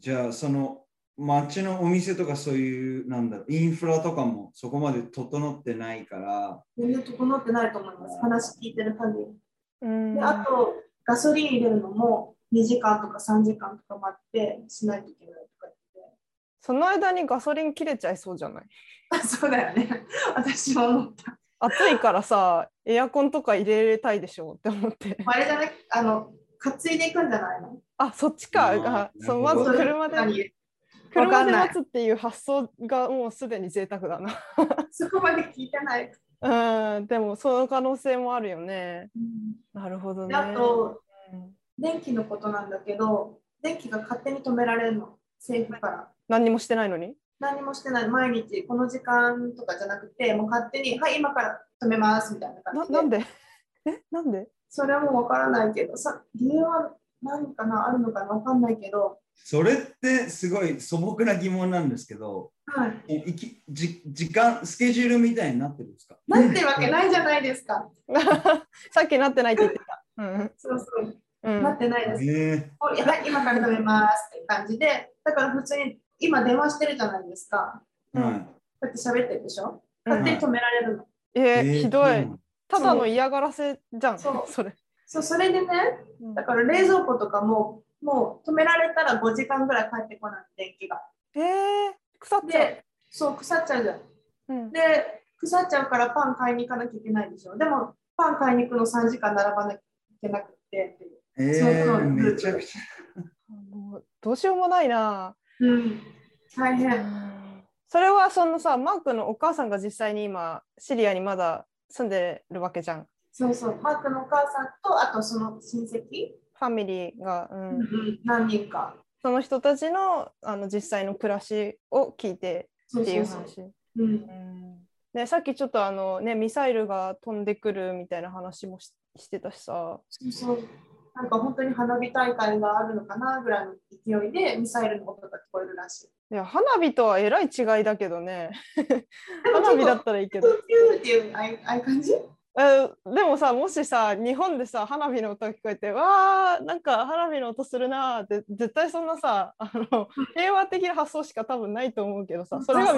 じゃあその街のお店とかそういうなんだろうインフラとかもそこまで整ってないから全然整ってないと思います。話聞いてる限り。うん。で、あと、ガソリン入れるのも2時間とか3時間とか待ってしないといけないとか言って。その間にガソリン切れちゃいそうじゃない？あ *laughs* そうだよね。私も思った。暑いからさ、エアコンとか入れたいでしょって思って。あれじゃない？あの、担いでいくんじゃないの？あ、そっちか。あそうまず車で。何車で待つっていう発想がもうすでに贅沢だ *laughs* そこまで聞いてない。な。うん、でもその可能性もあるよね。なるほどね。であと、うん電気のことなんだけど、電気が勝手に止められるの。政府から。何にもしてないのに？何もしてない。毎日この時間とかじゃなくて、もう勝手に、はい、今から止めますみたいな感じで。ななんで？えなんで？それはもうわからないけど、さ理由は何かなあるのかなわかんないけど、それってすごい素朴な疑問なんですけどはい。いきじ時間スケジュールみたいになってるんですか？なってるわけないじゃないですか。*laughs* さっきなってないって言ってた。うんそうそう。うんなってないです。えもうはい、今から止めますって感じで、だから普通に今電話してるじゃないですか。うやって喋ってるでしょ？うん勝手に止められるの。えーえーひどい。ただの嫌がらせじゃん、そうそれ。そう、それでね、うんだから冷蔵庫とかも、もう止められたら5時間ぐらい帰ってこない、電気が。えー、腐っちゃう。で、そう、腐っちゃうじゃん。うんで、腐っちゃうからパン買いに行かなきゃいけないでしょ。でも、パン買いに行くの3時間並ばなきゃいけなくてっていう。えー、そうそうめちゃくちゃもうどうしようもないな。うん、大変。それはそのさマークのお母さんが実際に今シリアにまだ住んでるわけじゃん。そうそう、マークのお母さんと、あとその親戚、ファミリーが、うんうんうん、何人か。その人たちのあの実際の暮らしを聞いてそうっていうそうそう。話。うんうんでさっきちょっとあの、ね、ミサイルが飛んでくるみたいな話もししてたしさ。そうそう。なんか本当に花火大会があるのかなぐらいの勢いでミサイルの音が聞こえるらしい。いや花火とはえらい違いだけどね。*laughs* 花火だっ結たらいいけど。構ピューっていうああいうああいう感じ？えでもさもしさ日本でさ花火の音が聞こえてわーなんか花火の音するなーって絶対そんなさあの平和的な発想しか多分ないと思うけどさそれが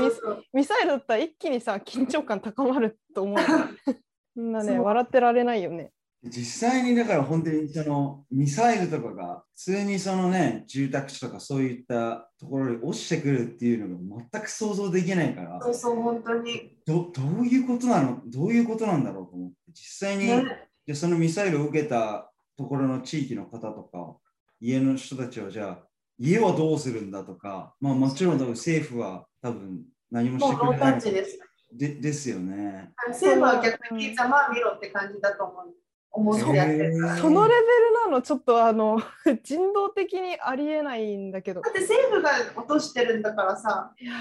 ミサイルだったら一気にさ緊張感高まると思うよ *laughs* そんなね笑ってられないよね。実際にだから本当にそのミサイルとかが普通にそのね住宅地とかそういったところに落ちてくるっていうのが全く想像できないからそうそう、本当に。どどういうことなの？どういうことなんだろうと思って実際に、ね、でそのミサイルを受けたところの地域の方とか家の人たちはじゃあ家はどうするんだとか、まあ、もちろん多分政府は多分何もしてくれないです。でですよね。政府は逆にざまあ見ろって感じだと思う。思ってやってそのレベルなのちょっとあの *laughs* 人道的にありえないんだけど。だ。って政府が落としてるんだからさ、いや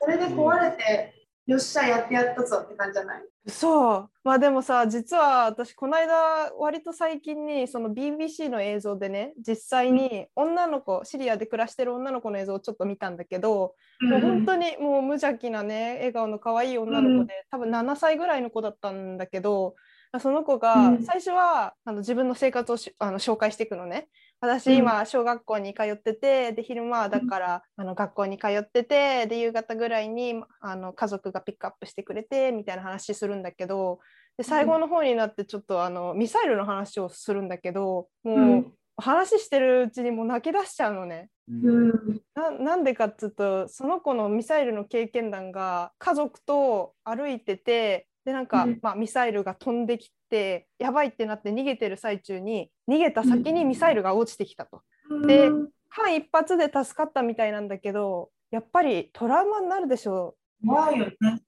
それで壊れて、よっしゃ、やってやったぞって感じじゃない？そう。まあでもさ実は私この間割と最近にその BBC の映像でね実際に女の子シリアで暮らしてる女の子の映像をちょっと見たんだけど、もう本当にもう無邪気なね笑顔の可愛い女の子で、多分7歳ぐらいの子だったんだけどその子がうん。最初はあの自分の生活をしあの紹介していくのね。私今小学校に通っててで昼間はだからあの学校に通っててで夕方ぐらいにあの家族がピックアップしてくれてみたいな話するんだけどで最後の方になってちょっとあのミサイルの話をするんだけどもう、うん。話してるうちにもう泣き出しちゃうのね。うん。ななんでかっつうとその子のミサイルの経験談が家族と歩いててでなんか、うんまあ、ミサイルが飛んできてやばいってなって逃げてる最中に逃げた先にミサイルが落ちてきたと。で間一髪で助かったみたいなんだけどやっぱりトラウマになるでしょ怖いよね。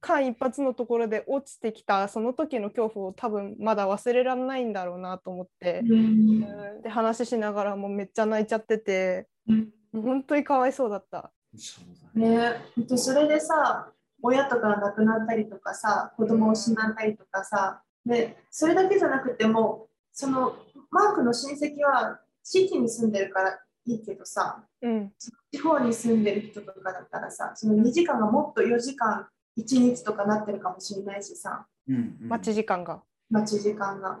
間一髪のところで落ちてきたその時の恐怖を多分まだ忘れられないんだろうなと思って、うんうんで話しながらもうめっちゃ泣いちゃっててうん本当にかわいそうだった。ね。それでさ親とかが亡くなったりとかさ子供を失ったりとかさでそれだけじゃなくてもそのマークの親戚は地域に住んでるからいいけどさうん。地方に住んでる人とかだったらさその2時間がもっと4時間1日とかなってるかもしれないしさ。うんうん。待ち時間が。待ち時間が。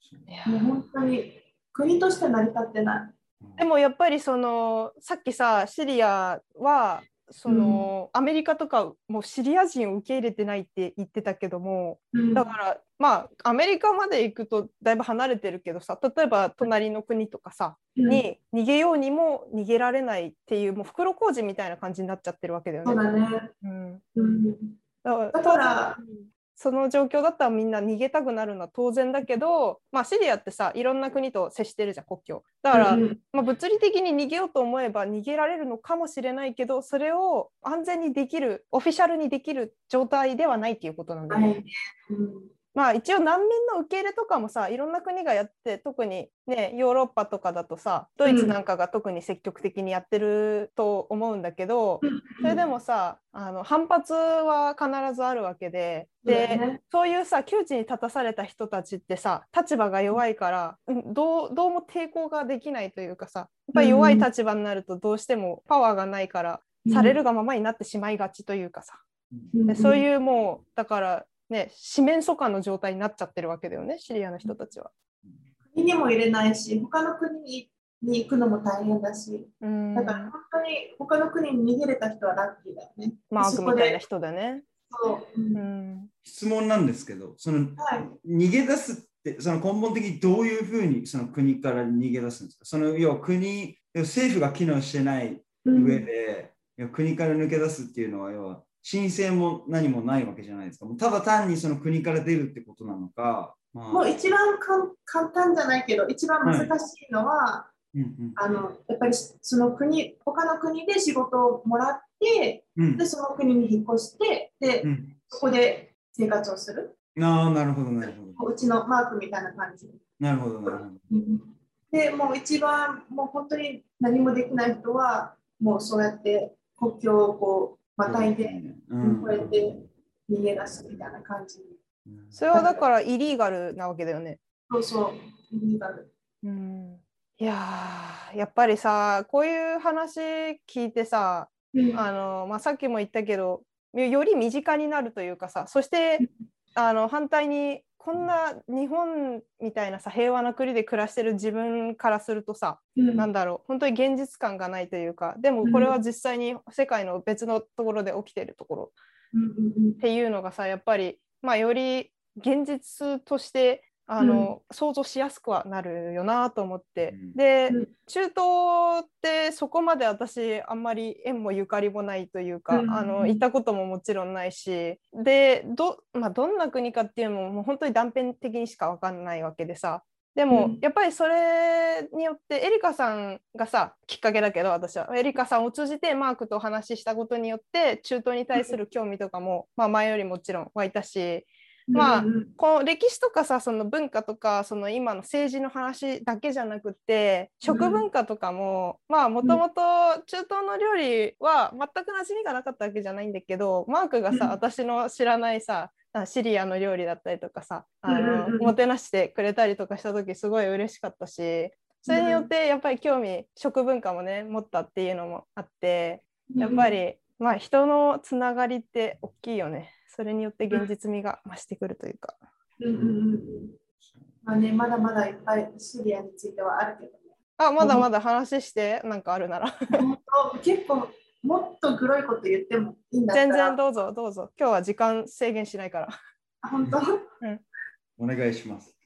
そう。いやもう本当に国として成り立ってない。でもやっぱりそのさっきさシリアはその、アメリカとかもうシリア人を受け入れてないって言ってたけどもうん。だからまあアメリカまで行くとだいぶ離れてるけどさ例えば隣の国とかさうん。に逃げようにも逃げられないっていうもう袋小路みたいな感じになっちゃってるわけだよね。そうだね。うん、うん。だからその状況だったらみんな逃げたくなるのは当然だけど、まあ、シリアってさいろんな国と接してるじゃん国境。だから、うんまあ、物理的に逃げようと思えば逃げられるのかもしれないけどそれを安全にできるオフィシャルにできる状態ではないっていうことなんだよね。はい。ねうんまあ一応難民の受け入れとかもさいろんな国がやって特にねヨーロッパとかだとさドイツなんかが特に積極的にやってると思うんだけど、それでもさあの反発は必ずあるわけでで、そういうさ窮地に立たされた人たちってさ立場が弱いから、うんどうどうも抵抗ができないというかさやっぱり弱い立場になるとどうしてもパワーがないから、されるがままになってしまいがちというかさ、うん。でそういうもうだからね四面楚歌の状態になっちゃってるわけだよねシリアの人たちは。国にも入れないし、他の国に行くのも大変だし、うん。だから本当に他の国に逃げれた人はラッキーだよね。マーそこでクみたいな人だね。そう、うん。うん。質問なんですけど、そのはい。逃げ出すって、その根本的にどういうふうにその国から逃げ出すんですか？その要は国、要は政府が機能してないうん。上で、要は国から抜け出すっていうのは、要は申請も何もないわけじゃないですか。もうただ単にその国から出るってことなのか、まあもう一番かん簡単じゃないけど、一番難しいのは、うんあのやっぱりその国、他の国で仕事をもらって、うんうんでその国に引っ越して、で、うんそこで生活をする。ああ、なるほど、なるほど。うちのマークみたいな感じ。なるほど、なるほど。で、もう一番、もう本当に何もできない人は、もうそうやって国境をこう、またいで、うん越えて逃げ出すみたいな感じ。それはだからイリーガルなわけだよね。そうそう、イリーガル。うん、いやーやっぱりさこういう話聞いてさうんあの、まあ、さっきも言ったけどよより身近になるというかさそしてあの反対にこんな日本みたいなさ平和な国で暮らしてる自分からするとさうん。なんだろう本当に現実感がないというかでもこれは実際に世界の別のところで起きてるところっていうのがさやっぱり、まあ、より現実としてあの、想像しやすくはなるよなと思って、うん。で、うん。中東ってそこまで私あんまり縁もゆかりもないというか、うん。あの行ったことももちろんないし。でど,、まあ、どんな国かっていうのももう本当に断片的にしか分かんないわけでさ。でも、うん。やっぱりそれによってエリカさんがさきっかけだけど私は。エリカさんを通じてマークとお話ししたことによって中東に対する興味とかも、まあ、前よりもちろん湧いたし。うんまあこの歴史とかさその文化とかその今の政治の話だけじゃなくって食文化とかも、まあもともと中東の料理は全く馴染みがなかったわけじゃないんだけどマークがさ、うん。私の知らないさあシリアの料理だったりとかさあの、うんもてなしてくれたりとかした時すごい嬉しかったしそれによってやっぱり興味食文化もね持ったっていうのもあってやっぱり、まあ人のつながりって大きいよね。それによって現実味が増してくるというか。うんうんうんうんまあね、まだまだいっぱいシリアについてはあるけどね。あ、まだまだ話して、なんかあるなら。本当結構もっとグロいこと言ってもいいんだったら。全然どうぞどうぞ。今日は時間制限しないから。あ本当？お願いします。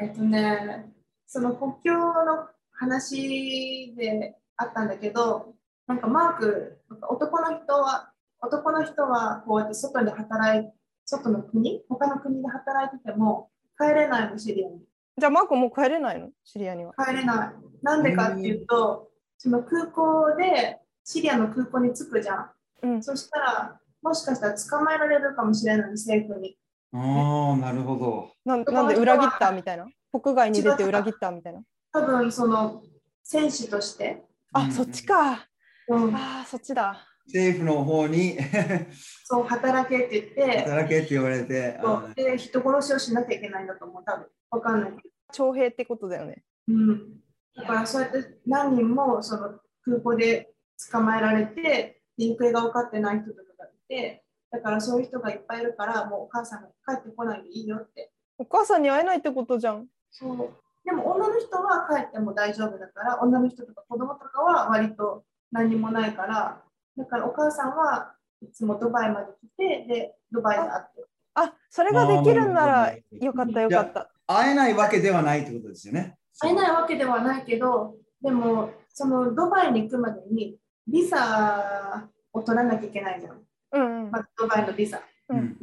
えっとね、その国境の話であったんだけど、なんかマーク、男の人は、男の人はこうやって外で働い外の国、他の国で働いてても帰れないの、シリアに。じゃあマークもう帰れないの？シリアには。帰れない。なんでかっていうと、その空港で、シリアの空港に着くじゃん。うん。そしたら、もしかしたら捕まえられるかもしれない、政府に。ああ、なるほど。なんなんで裏切ったみたいな？国外に出て裏切ったみたいな？多分、その、選手として。あ、そっちか。うん、あーそっちだ。政府の方に *laughs* そう、働けって言って、働けって言われて、で、人殺しをしなきゃいけないんだと思う、多分わかんない。徴兵ってことだよね。うん。だから、そうやって何人もその空港で捕まえられて、行方が分かってない人とかがいて、だからそういう人がいっぱいいるから、もうお母さんが帰ってこないでいいよって。お母さんに会えないってことじゃん。そう。でも女の人は帰っても大丈夫だから、女の人とか子供とかは割と何もないから、だからお母さんはいつもドバイまで来て、で、ドバイで会って。あ、それができるんなあらーよかったよかった。会えないわけではないってことですよね。会えないわけではないけど、でも、そのドバイに行くまでにビザを取らなきゃいけないじゃん。うんうんま。ずドバイのビザ。うんうん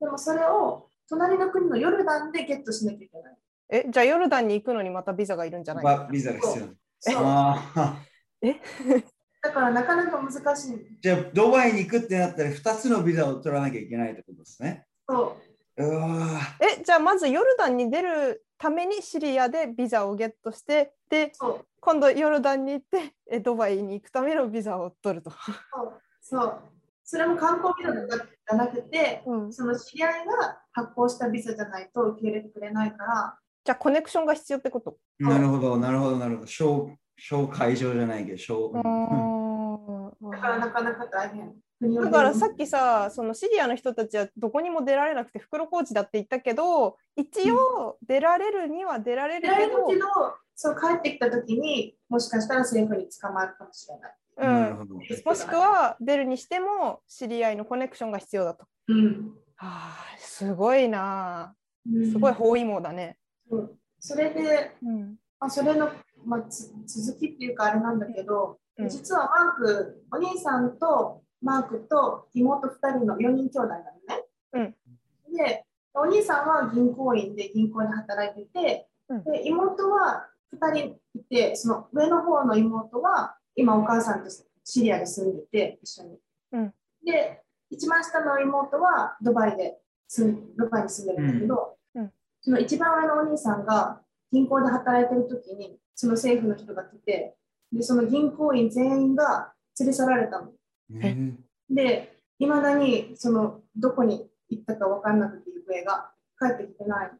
でもそれを隣の国のヨルダンでゲットしなきゃいけない。え、じゃあヨルダンに行くのにまたビザがいるんじゃない？バビザが必要。そうああ。*laughs* だからなかなか難しい。じゃあ、ドバイに行くってなったら2つのビザを取らなきゃいけないってことですね。そううわえ、じゃあまずヨルダンに出るためにシリアでビザをゲットして、で、今度ヨルダンに行ってえドバイに行くためのビザを取ると。そうそう。それも観光ビザとかじゃなくて、うん、その知り合いが発行したビザじゃないと受け入れてくれないから、じゃあコネクションが必要ってこと？なるほど、なるほど、なるほど。小小会場じゃないけど、小。だからなかなか大変。だからさっきさそのシリアの人たちはどこにも出られなくて袋小路だって言ったけど一応出られるには出られるけど、るけど、そう帰ってきたときにもしかしたら政府に捕まるかもしれない。うん、なるほど。もしくは出るにしても知り合いのコネクションが必要だと。うん。はあ、すごいなうんすごい包囲網だね。そうそれで、うんまあ、それの、まあ、つ続きっていうかあれなんだけど、うん。実はマーク、お兄さんとマークと妹2人の4人兄弟なのね。で、お兄さんは銀行員で銀行で働いてて、うん。で妹は2人いて、その上の方の妹は今お母さんとシリアで住んでて一緒に。うん。で、一番下の妹はドバイで住んドバイに住んでるんだけど、うん。うん。その一番上のお兄さんが銀行で働いてる時にその政府の人が来て、でその銀行員全員が連れ去られたの。うんで、いまだにそのどこに行ったか分かんなくて行方が帰ってきてない。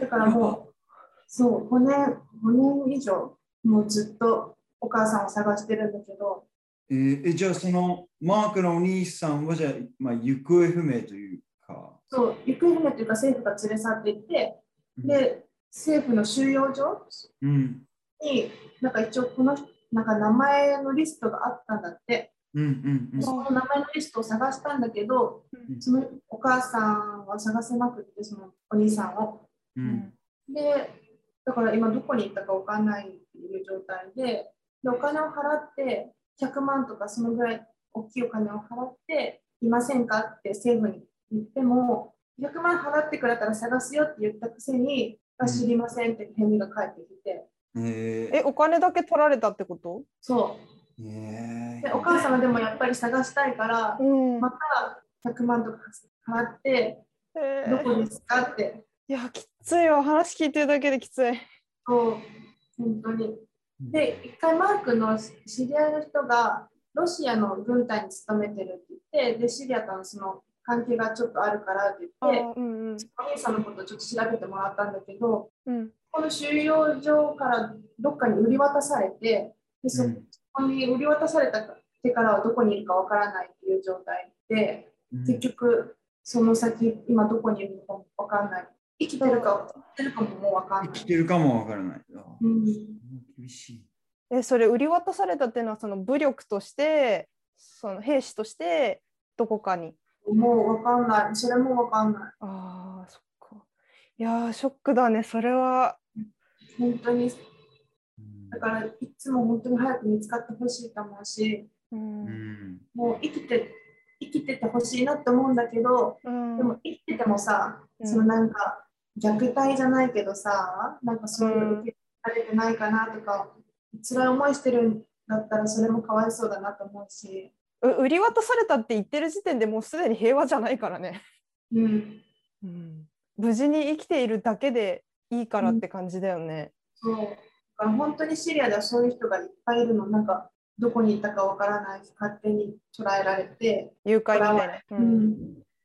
だからもう、*laughs* そう、5年、5年以上、もうずっとお母さんを探してるんだけど、えーえじゃあ、そのマークのお兄さんはじゃあ、まあ、行方不明というか。そう、行方不明というか政府が連れ去っていって、で、政府の収容所うん。に、なんか一応この人、なんか名前のリストがあったんだって、うんうんうん。その名前のリストを探したんだけど、うん。そのお母さんは探せなくて、そのお兄さんを。うん。で、だから今どこに行ったかわかんないっていう状態で、でお金を払って、100万とかそのぐらい大きいお金を払って、いませんかって政府に言っても、100万払ってくれたら探すよって言ったくせに、あ知りませんって返事が返ってきて、ええ、お金だけ取られたってこと？そう。ーえでお母さんはでもやっぱり探したいから、うん。また100万とか払って、えーどこですかって、いや、きついわ。話聞いてるだけできつい。そう、本当に。で、一回マークの知り合いの人がロシアの軍隊に勤めてるって言って、で、シリアとのその関係がちょっとあるからってあ言って、うんうんお兄さんのことをちょっと調べてもらったんだけど、うん。この収容所からどっかに売り渡されて、でそうんこに売り渡された手からはどこにいるかわからないっていう状態で、うん結局、その先、今どこにいるのかわかんない。生きてるか生きてるかももうわかん生ない。きてるかもわからない。あうん厳しい。えそれ売り渡されたっていうのはその武力としてその兵士としてどこかに？もうわかんない。それもわかんない。あーそっかいやーショックだねそれは本当に。うん。だからいつも本当に早く見つかってほしいと思うし、うん。うん。もう生きて生きててほしいなって思うんだけど、うん。でも生きててもさ、うん。そのなんか虐待じゃないけどさ、なんかそういうの受けられてないかなとか、辛い思いしてるんだったらそれもかわいそうだなと思うし、う売り渡されたって言ってる時点でもうすでに平和じゃないからね、うん、うん、無事に生きているだけでいいからって感じだよね、そう。だから本当にシリアではそういう人がいっぱいいるの、なんかどこに行ったかわからないし、勝手に捉えられて、誘拐みたいな、ううん。ん、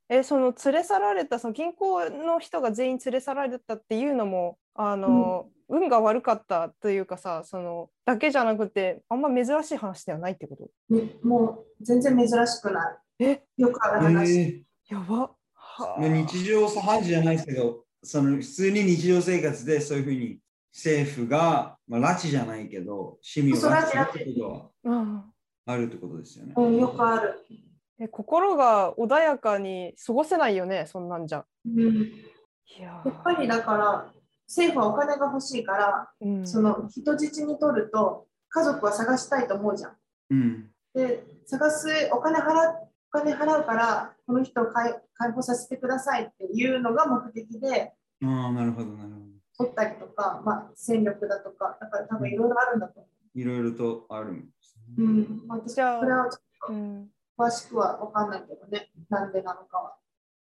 えその連れ去られたその銀行の人が全員連れ去られたっていうのもあの、運が悪かったというかさそのだけじゃなくてあんま珍しい話ではないってこと？ねもう全然珍しくない。え？よくある話。えやば。は日常茶飯事じゃないですけど、その普通に日常生活でそういうふうに政府が、まあ、拉致じゃないけど、市民を拉致することはうんあるってことですよね。うん、よくある。え心が穏やかに過ごせないよねそんなんじゃうん、いややっぱりだから政府はお金が欲しいから、うんその人質に取ると家族は探したいと思うじゃん。うん。で探すお金払うお金払うからこの人を解解放させてくださいっていうのが目的でああ、なるほど、なるほど。取ったりとか、まあ、戦力だとかだから多分いろいろあるんだと思いろいろとあるんですう。ね。うん、私じゃあこれはちょっとうん詳しくは分かんないけどねなんでなのかは。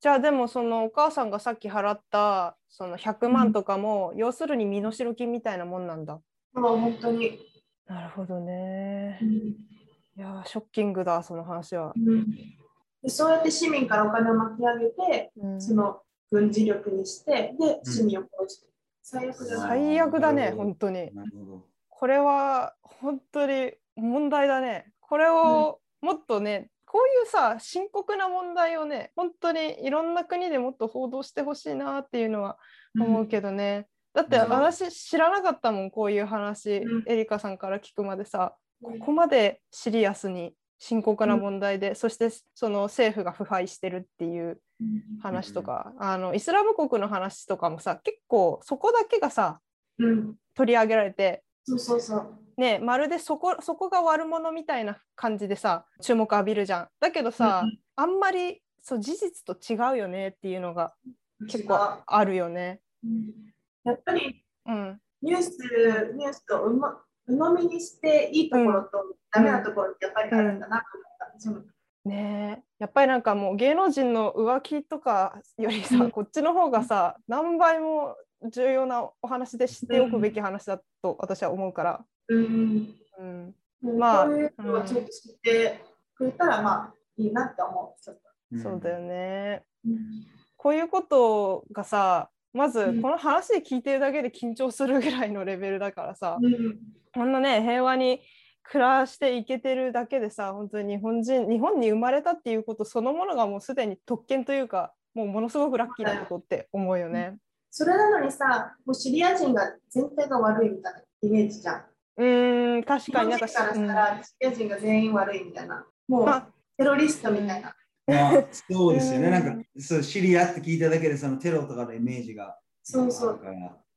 じゃあでもそのお母さんがさっき払ったその100万とかも、要するに身代金みたいなもんなんだ。もう本当に、なるほどねう。んいやーショッキングだその話は。うんでそうやって市民からお金を巻き上げてうん。その軍事力にしてで市民を殺して、最悪じゃない最悪だね本当に。なるほど。これは本当に問題だね。これをもっとね、こういうさ深刻な問題をね本当にいろんな国でもっと報道してほしいなっていうのは思うけどね。だってうん。私知らなかったもんこういう話、うん。エリカさんから聞くまでさ。うん。ここまでシリアスに深刻な問題で、そしてその政府が腐敗してるっていう話とか、あのイスラム国の話とかもさ結構そこだけがさうん、取り上げられてそうそうそう。ねまるでそこそこが悪者みたいな感じでさ注目浴びるじゃん。だけどさ、うんあんまりそう事実と違うよねっていうのが結構あるよね。うん。やっぱりうん、ニュースニュースとうま鵜呑みにしていいところとダメなところってやっぱりあるんだなと思った。そのねえ。やっぱりなんかもう芸能人の浮気とかよりさ、うん。こっちの方がさ何倍も重要なお話で知っておくべき話だと私は思うから。うん。うん。まあ、まあこういうのをちょっと知ってくれたら、まあいいなって思う。ちょっと。そうだよね。うん。こういうことがさまずうん。この話で聞いてるだけで緊張するぐらいのレベルだからさ、うん。こんなね平和に暮らしていけてるだけでさ本当に日本人日本に生まれたっていうことそのものがもうすでに特権というかもうものすごくラッキーなことって思うよね。それなのにさ、もうシリア人が全体が悪いみたいなイメージじゃん。うーん確かになんか日本人からしたら、シリア人が全員悪いみたいな。もうまあテロリストみたいな。まあ、そうですよね。うんなんかそうシリアって聞いただけでそのテロとかのイメージがそうそう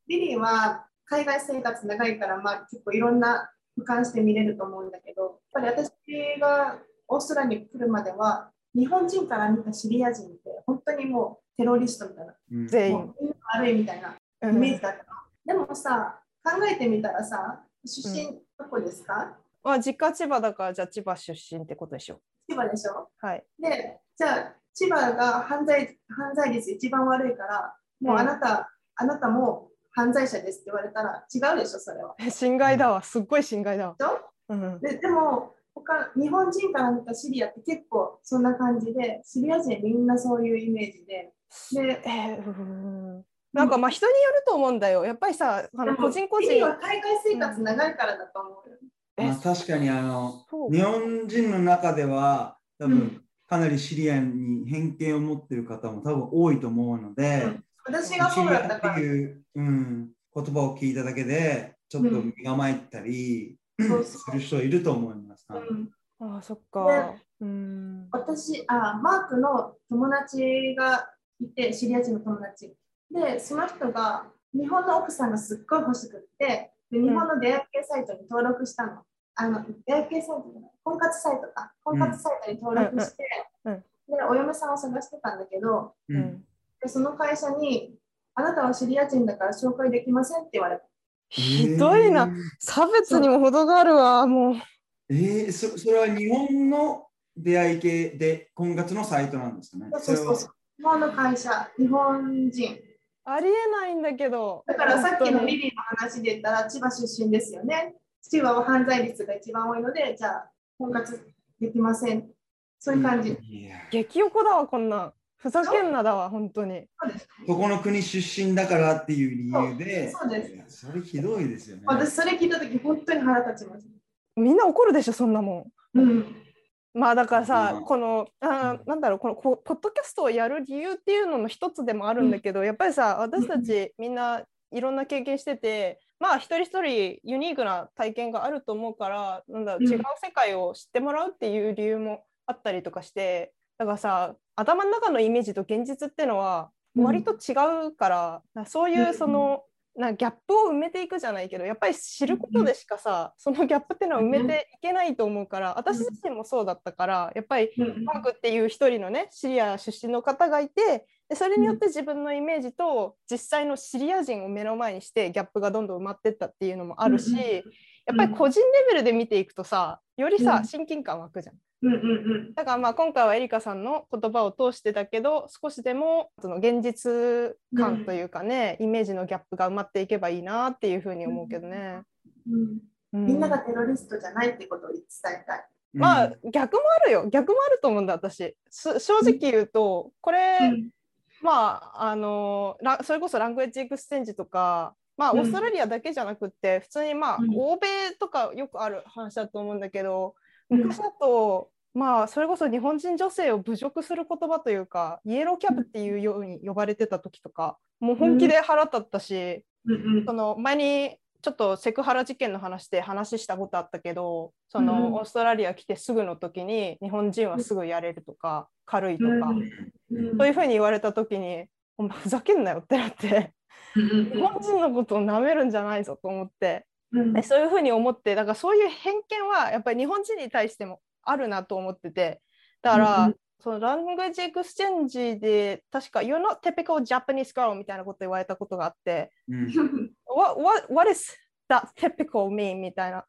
リリーは海外生活長いから、まあ、結構いろんな俯瞰して見れると思うんだけど、やっぱり私がオーストラリアに来るまでは、日本人から見たシリア人って本当にもうテロリストみたいな、うん全員悪いみたいなうんイメージだったの。でもさ、考えてみたらさ、出身どこですか、まあ実家千葉だからじゃあ千葉出身ってことでしょ。千葉でしょ？はい。で、じゃあ千葉が犯罪犯罪率一番悪いから、もうあなた、あなたも犯罪者ですって言われたら違うでしょ、それは。侵害だわ。すっごい侵害だわ。うん。ででも他日本人から見たシリアって結構そんな感じでシリア人みんなそういうイメージで。でえーうん。なんかまあ人によると思うんだよ。やっぱりさあの個人個人。海外生活長いからだと思うよ、えまあ、確かにあの日本人の中では多分うん。かなりシリアに偏見を持っている方も多分多いと思うので、うん私がそうだったからって。いう、うん、言葉を聞いただけで、ちょっと身構えたり、そうすそうる人いると思います。うんああそっか。うん。私あ、マークの友達がいて、シリア人の友達。で、その人が日本の奥さんがすっごい欲しくって、で日本の出会い系サイトに登録したの。あの出会い系サイトじゃない、婚活サイトか。婚活サイトに登録して、で、お嫁さんを探してたんだけど、ううんん。でその会社に、あなたはシリア人だから紹介できませんって言われた。ひどいな。差別にも程があるわ、もう。えー、えーそそれは日本の出会い系で婚活のサイトなんですかね。そうそうそう。日本の会社、日本人。ありえないんだけど。だからさっきのリリーの話で言ったら千葉出身ですよね。千葉は犯罪率が一番多いので、じゃあ婚活できません。そういう感じ。いや激横だわ、こんなん。ふざけんなだわ、本当に。そうですそこの国出身だからっていう理由で、そうそうですそれひどいですよね。私、それ聞いたとき、本当に腹立ちます。みんな怒るでしょ、そんなもん。うん。まあだからさ、うんこのあーなんだろうこのこポッドキャストをやる理由っていうのの一つでもあるんだけど、やっぱりさ私たちみんないろんな経験しててまあ一人一人ユニークな体験があると思うからなんだ違う世界を知ってもらうっていう理由もあったりとかしてだからさ頭の中のイメージと現実ってのは割と違うから、なそういうその、なギャップを埋めていくじゃないけどやっぱり知ることでしかさ、そのギャップっていうのは埋めていけないと思うから、私自身もそうだったからやっぱりうんマークっていう一人のねシリア出身の方がいてでそれによって自分のイメージと実際のシリア人を目の前にしてギャップがどんどん埋まってったっていうのもあるし、うんうんやっぱり個人レベルで見ていくとさよりさ、うん。親近感湧くじゃん。うんうんだからまあ今回はエリカさんの言葉を通してだけど少しでもその現実感というかね、イメージのギャップが埋まっていけばいいなっていうふうに思うけどね。うん。うんみんながテロリストじゃないってことを伝えたい。まあ逆もあるよ。逆もあると思うんだ私。す正直言うとこれ、うん。まああのラそれこそ language exchange とかまあうん。オーストラリアだけじゃなくって普通にまあ、うん。欧米とかよくある話だと思うんだけどうん。昔だと、まあそれこそ日本人女性を侮辱する言葉というかイエローキャブっていうように呼ばれてた時とかもう本気で腹立ったし、うん。うんその前にちょっとセクハラ事件の話で話したことあったけどその、うんオーストラリア来てすぐの時に日本人はすぐやれるとか軽いとか、うん。そういうふうに言われた時に「お前ふざけんなよ」ってなって。うん日本人のことをなめるんじゃないぞと思って。うそういうふうに思ってだからそういう偏見はやっぱり日本人に対してもあるなと思ってて。だから、うんその language exchange で確か「You're not typical Japanese girl」みたいなこと言われたことがあって。うん「*laughs* What, what, what is that typical mean?」みたいな。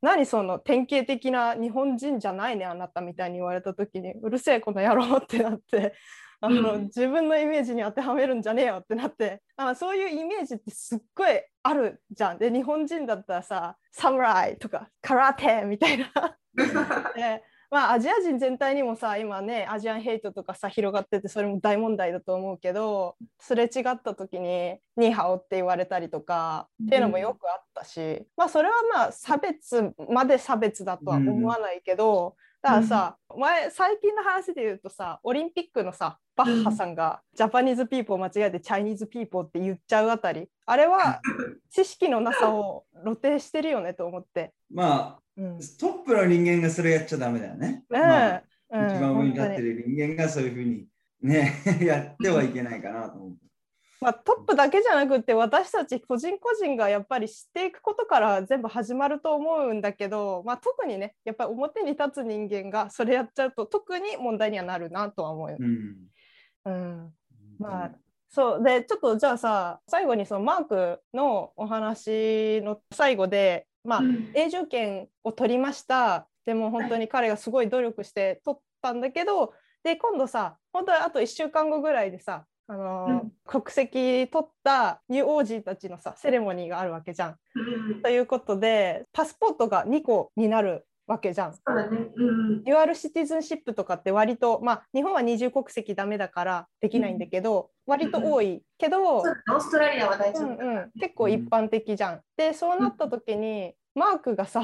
何その典型的な日本人じゃないねあなたみたいに言われた時にうるせえこの野郎ってなってあの、うん。自分のイメージに当てはめるんじゃねえよってなって。あそういうイメージってすっごいあるじゃん。で日本人だったらさサムライとか空手みたいな。*laughs* でまあアジア人全体にもさ今ねアジアンヘイトとかさ広がっててそれも大問題だと思うけどすれ違った時に「ニーハオ」って言われたりとかっていうのもよくあったし、まあそれはまあ差別まで差別だとは思わないけど、だからさ、前最近の話で言うとさオリンピックのさバッハさんが Japanese people 間違えて Chinese people って言っちゃうあたりあれは *laughs* 知識のなさを露呈してるよねと思って。まあ、うんトップの人間がそれやっちゃダメだよね。ねまあ一番上に立ってる人間がそういうふうにね、*laughs* やってはいけないかなと思う。まあ、トップだけじゃなくって私たち個人個人がやっぱり知っていくことから全部始まると思うんだけど、まあ、特にねやっぱり表に立つ人間がそれやっちゃうと特に問題にはなるなとは思うよ。うん。うん。まあそう。でちょっとじゃあさ最後にそのマークのお話の最後で、まあ、永住権を取りました。でも本当に彼がすごい努力して取ったんだけどで今度さ本当はあと1週間後ぐらいでさあのーうん。国籍取った new Aussie たちのさセレモニーがあるわけじゃん。ということでパスポートが2個になるわけじゃん。そうだね。うん。 dual citizenship とかって割とまあ日本は二重国籍ダメだからできないんだけど、割と多い。けど、オーストラリアは大うん丈夫だうん、結構一般的じゃん。でそうなった時にマークがさ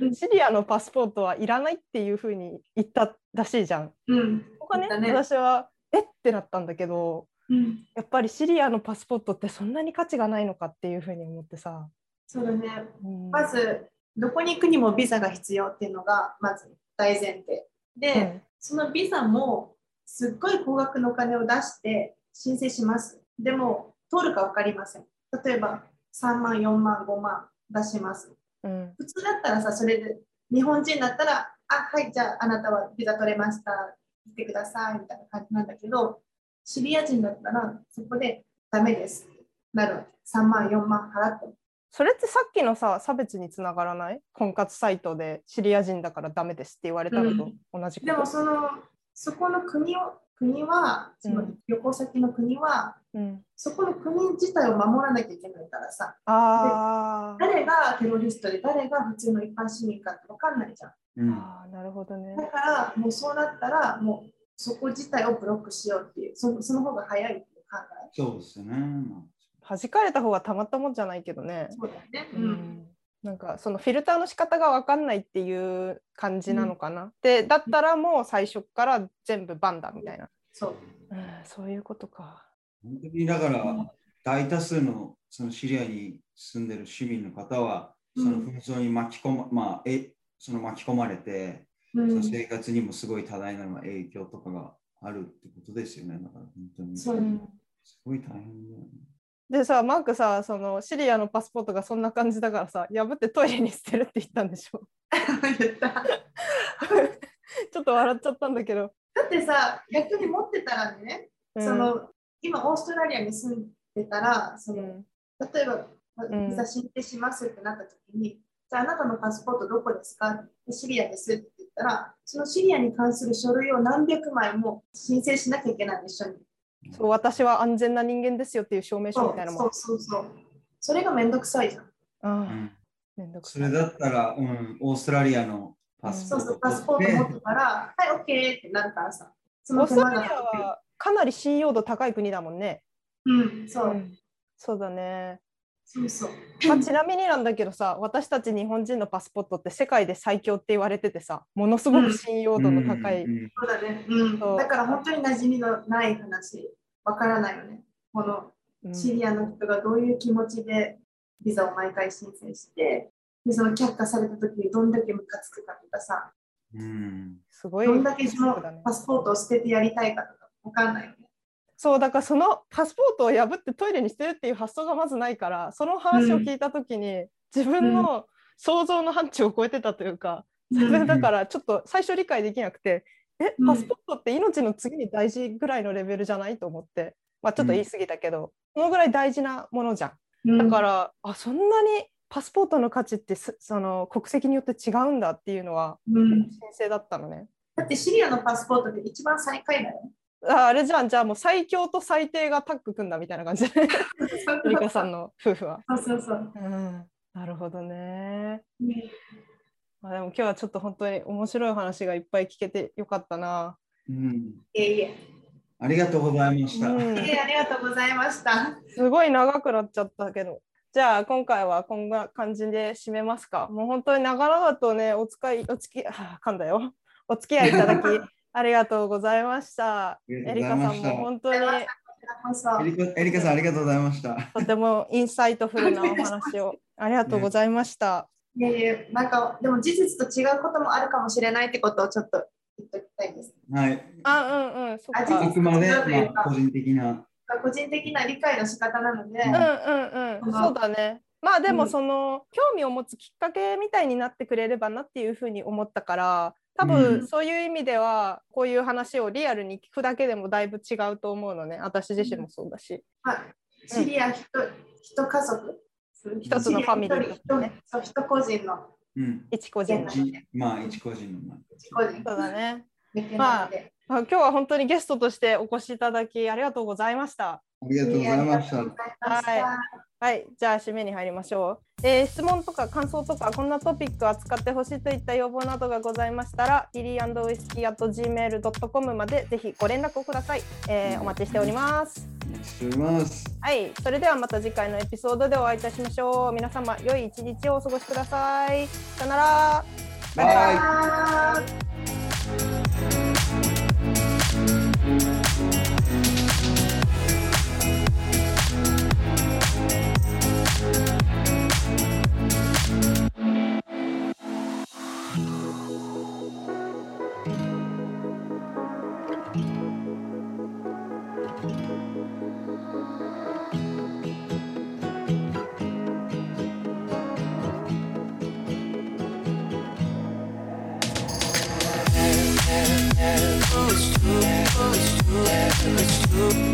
うん。シリアのパスポートはいらないっていうふうに言ったらしいじゃん。うん。ここねね。私はえ？ってなったんだけどうん、やっぱりシリアのパスポートってそんなに価値がないのかっていうふうに思ってさ。そうだね。うんまず、どこに行くにもビザが必要っていうのがまず大前提。で、そのビザもすっごい高額のお金を出して申請します。でも、通るか分かりません。例えば、3万、4万、5万出します。うん普通だったらさ、それで日本人だったら、あ、はい、じゃああなたはビザ取れました。来てくださいみたいな感じなんだけど、シリア人だったらそこでダメです。なるわけ。3万、4万払って。も。それってさっきのさ差別につながらない？婚活サイトでシリア人だからダメですって言われたのと同じこと、でもその、そこの国を、国は、そのうん。旅行先の国は、うん、そこの国自体を守らなきゃいけないからさ、あー。誰がテロリストで誰が普通の一般市民かって分かんないじゃん。うん。あーなるほどね。だから、もうそうなったら、もうそこ自体をブロックしようっていう、そその方が早いっていう考え？そうですよね。ま弾かれた方がたまったもんじゃないけどね、そうだよね。ううん。ん、なんかそのフィルターの仕方が分かんないっていう感じなのかな、でだったらもう最初から全部バンだみたいな、そう。うん、そういうことか本当にだから、大多数のそのシリアに住んでる市民の方は、その紛争に巻き込ま、まあ、えその巻き込まれて、生活にもすごい多大な影響とかがあるってことですよね。だから本当に。そうすごい大変だよね。でさマークさそのシリアのパスポートがそんな感じだからさ破ってトイレに捨てるって言ったんでしょ？*laughs* 言った。*laughs* ちょっと笑っちゃったんだけど、だってさ、逆に持ってたらね、うんその今オーストラリアに住んでたら、そのうん例えばんビザ申請しますってなった時に、じゃああなたのパスポートどこですか？でシリアですって言ったら、そのシリアに関する書類を何百枚も申請しなきゃいけないの一緒に。そう私は安全な人間ですよっていう証明書みたいなもんそうそうそう。それがめんどくさいじゃん。ああうんめんどくさいそれだったら、うん、オーストラリアのパスポートそうそう、パスポート持ってたら、はい、OK ってなるからさ。そオーストラリアはかなり信用度高い国だもんね。うん、そう、うんそうだね。そうそう。まあ、ちなみになんだけどさ、私たち日本人のパスポートって世界で最強って言われててさ、ものすごく信用度の高い。うんうんそうだね。うん。そうだから本当に馴染みのない話、わからないよね。このうんシリアの人がどういう気持ちでビザを毎回申請して、でその却下された時にどんだけムカつくかとかさ、うんすごいどんだけそのパスポートを捨ててやりたいかとかわかんないよね。そうだからそのパスポートを破ってトイレに捨てるっていう発想がまずないからその話を聞いた時に、自分の想像の範疇を超えてたというか、自分だからちょっと最初理解できなくて、えうん。パスポートって命の次に大事ぐらいのレベルじゃないと思って、まあ、ちょっと言い過ぎたけど、そのぐらい大事なものじゃん。うん。だから、あそんなにパスポートの価値ってすその国籍によって違うんだっていうのはうん。新鮮だったのね。だってシリアのパスポートで一番最下位だよ。ああれじゃんじゃあもう最強と最低がタッグ組んだみたいな感じでエリカさんの夫婦は。そうそうそう。うん、なるほどね。ねまあ、でも今日はちょっと本当に面白い話がいっぱい聞けてよかったな。うんいえいえ。ありがとうございました。うんいえありがとうございました。すごい長くなっちゃったけど。じゃあ今回はこんな感じで締めますか。もう本当に長々とね、お使い、お付き、はあ、噛んだよ。お付き合いいただきありがとうございました。エリカさんとうございましたも本当にエリカエリカさん、ありがとうございました。とても insightful なお話をありがとうございました。いえいえ、なんか、でも事実と違うこともあるかもしれないってことをちょっと言っておきたいです。はい。あ、うんうん、そっあか。あくまで、まあ、個人的な。個人的な理解の仕方なので、ううんうんうん、そうだね。まあでもうんその、興味を持つきっかけみたいになってくれればなっていうふうに思ったから多う分んそういう意味ではこういう話をリアルに聞くだけでもだいぶ違うと思うのね私自身もそうだし。まあ、シリア一一家族、一つのファミリーとそう一個人のうん。一個人の。まあ、一個人の。まあ一個人そうだね。目線なので。あ今日は本当にゲストとしてお越しいただきありがとうございました。ありがとうございましたありがとう。ございましたはい、じゃあ締めに入りましょう。えー質問とか感想とかこんなトピック扱ってほしいといった要望などがございましたら、リリーウイスキー at gmail.com までぜひご連絡をください。えーお待ちしております。お待ちしております。はい、それではまた次回のエピソードでお会いいたしましょう。皆様、良い一日をお過ごしください。さよなら。バイバイバイバイ It's true.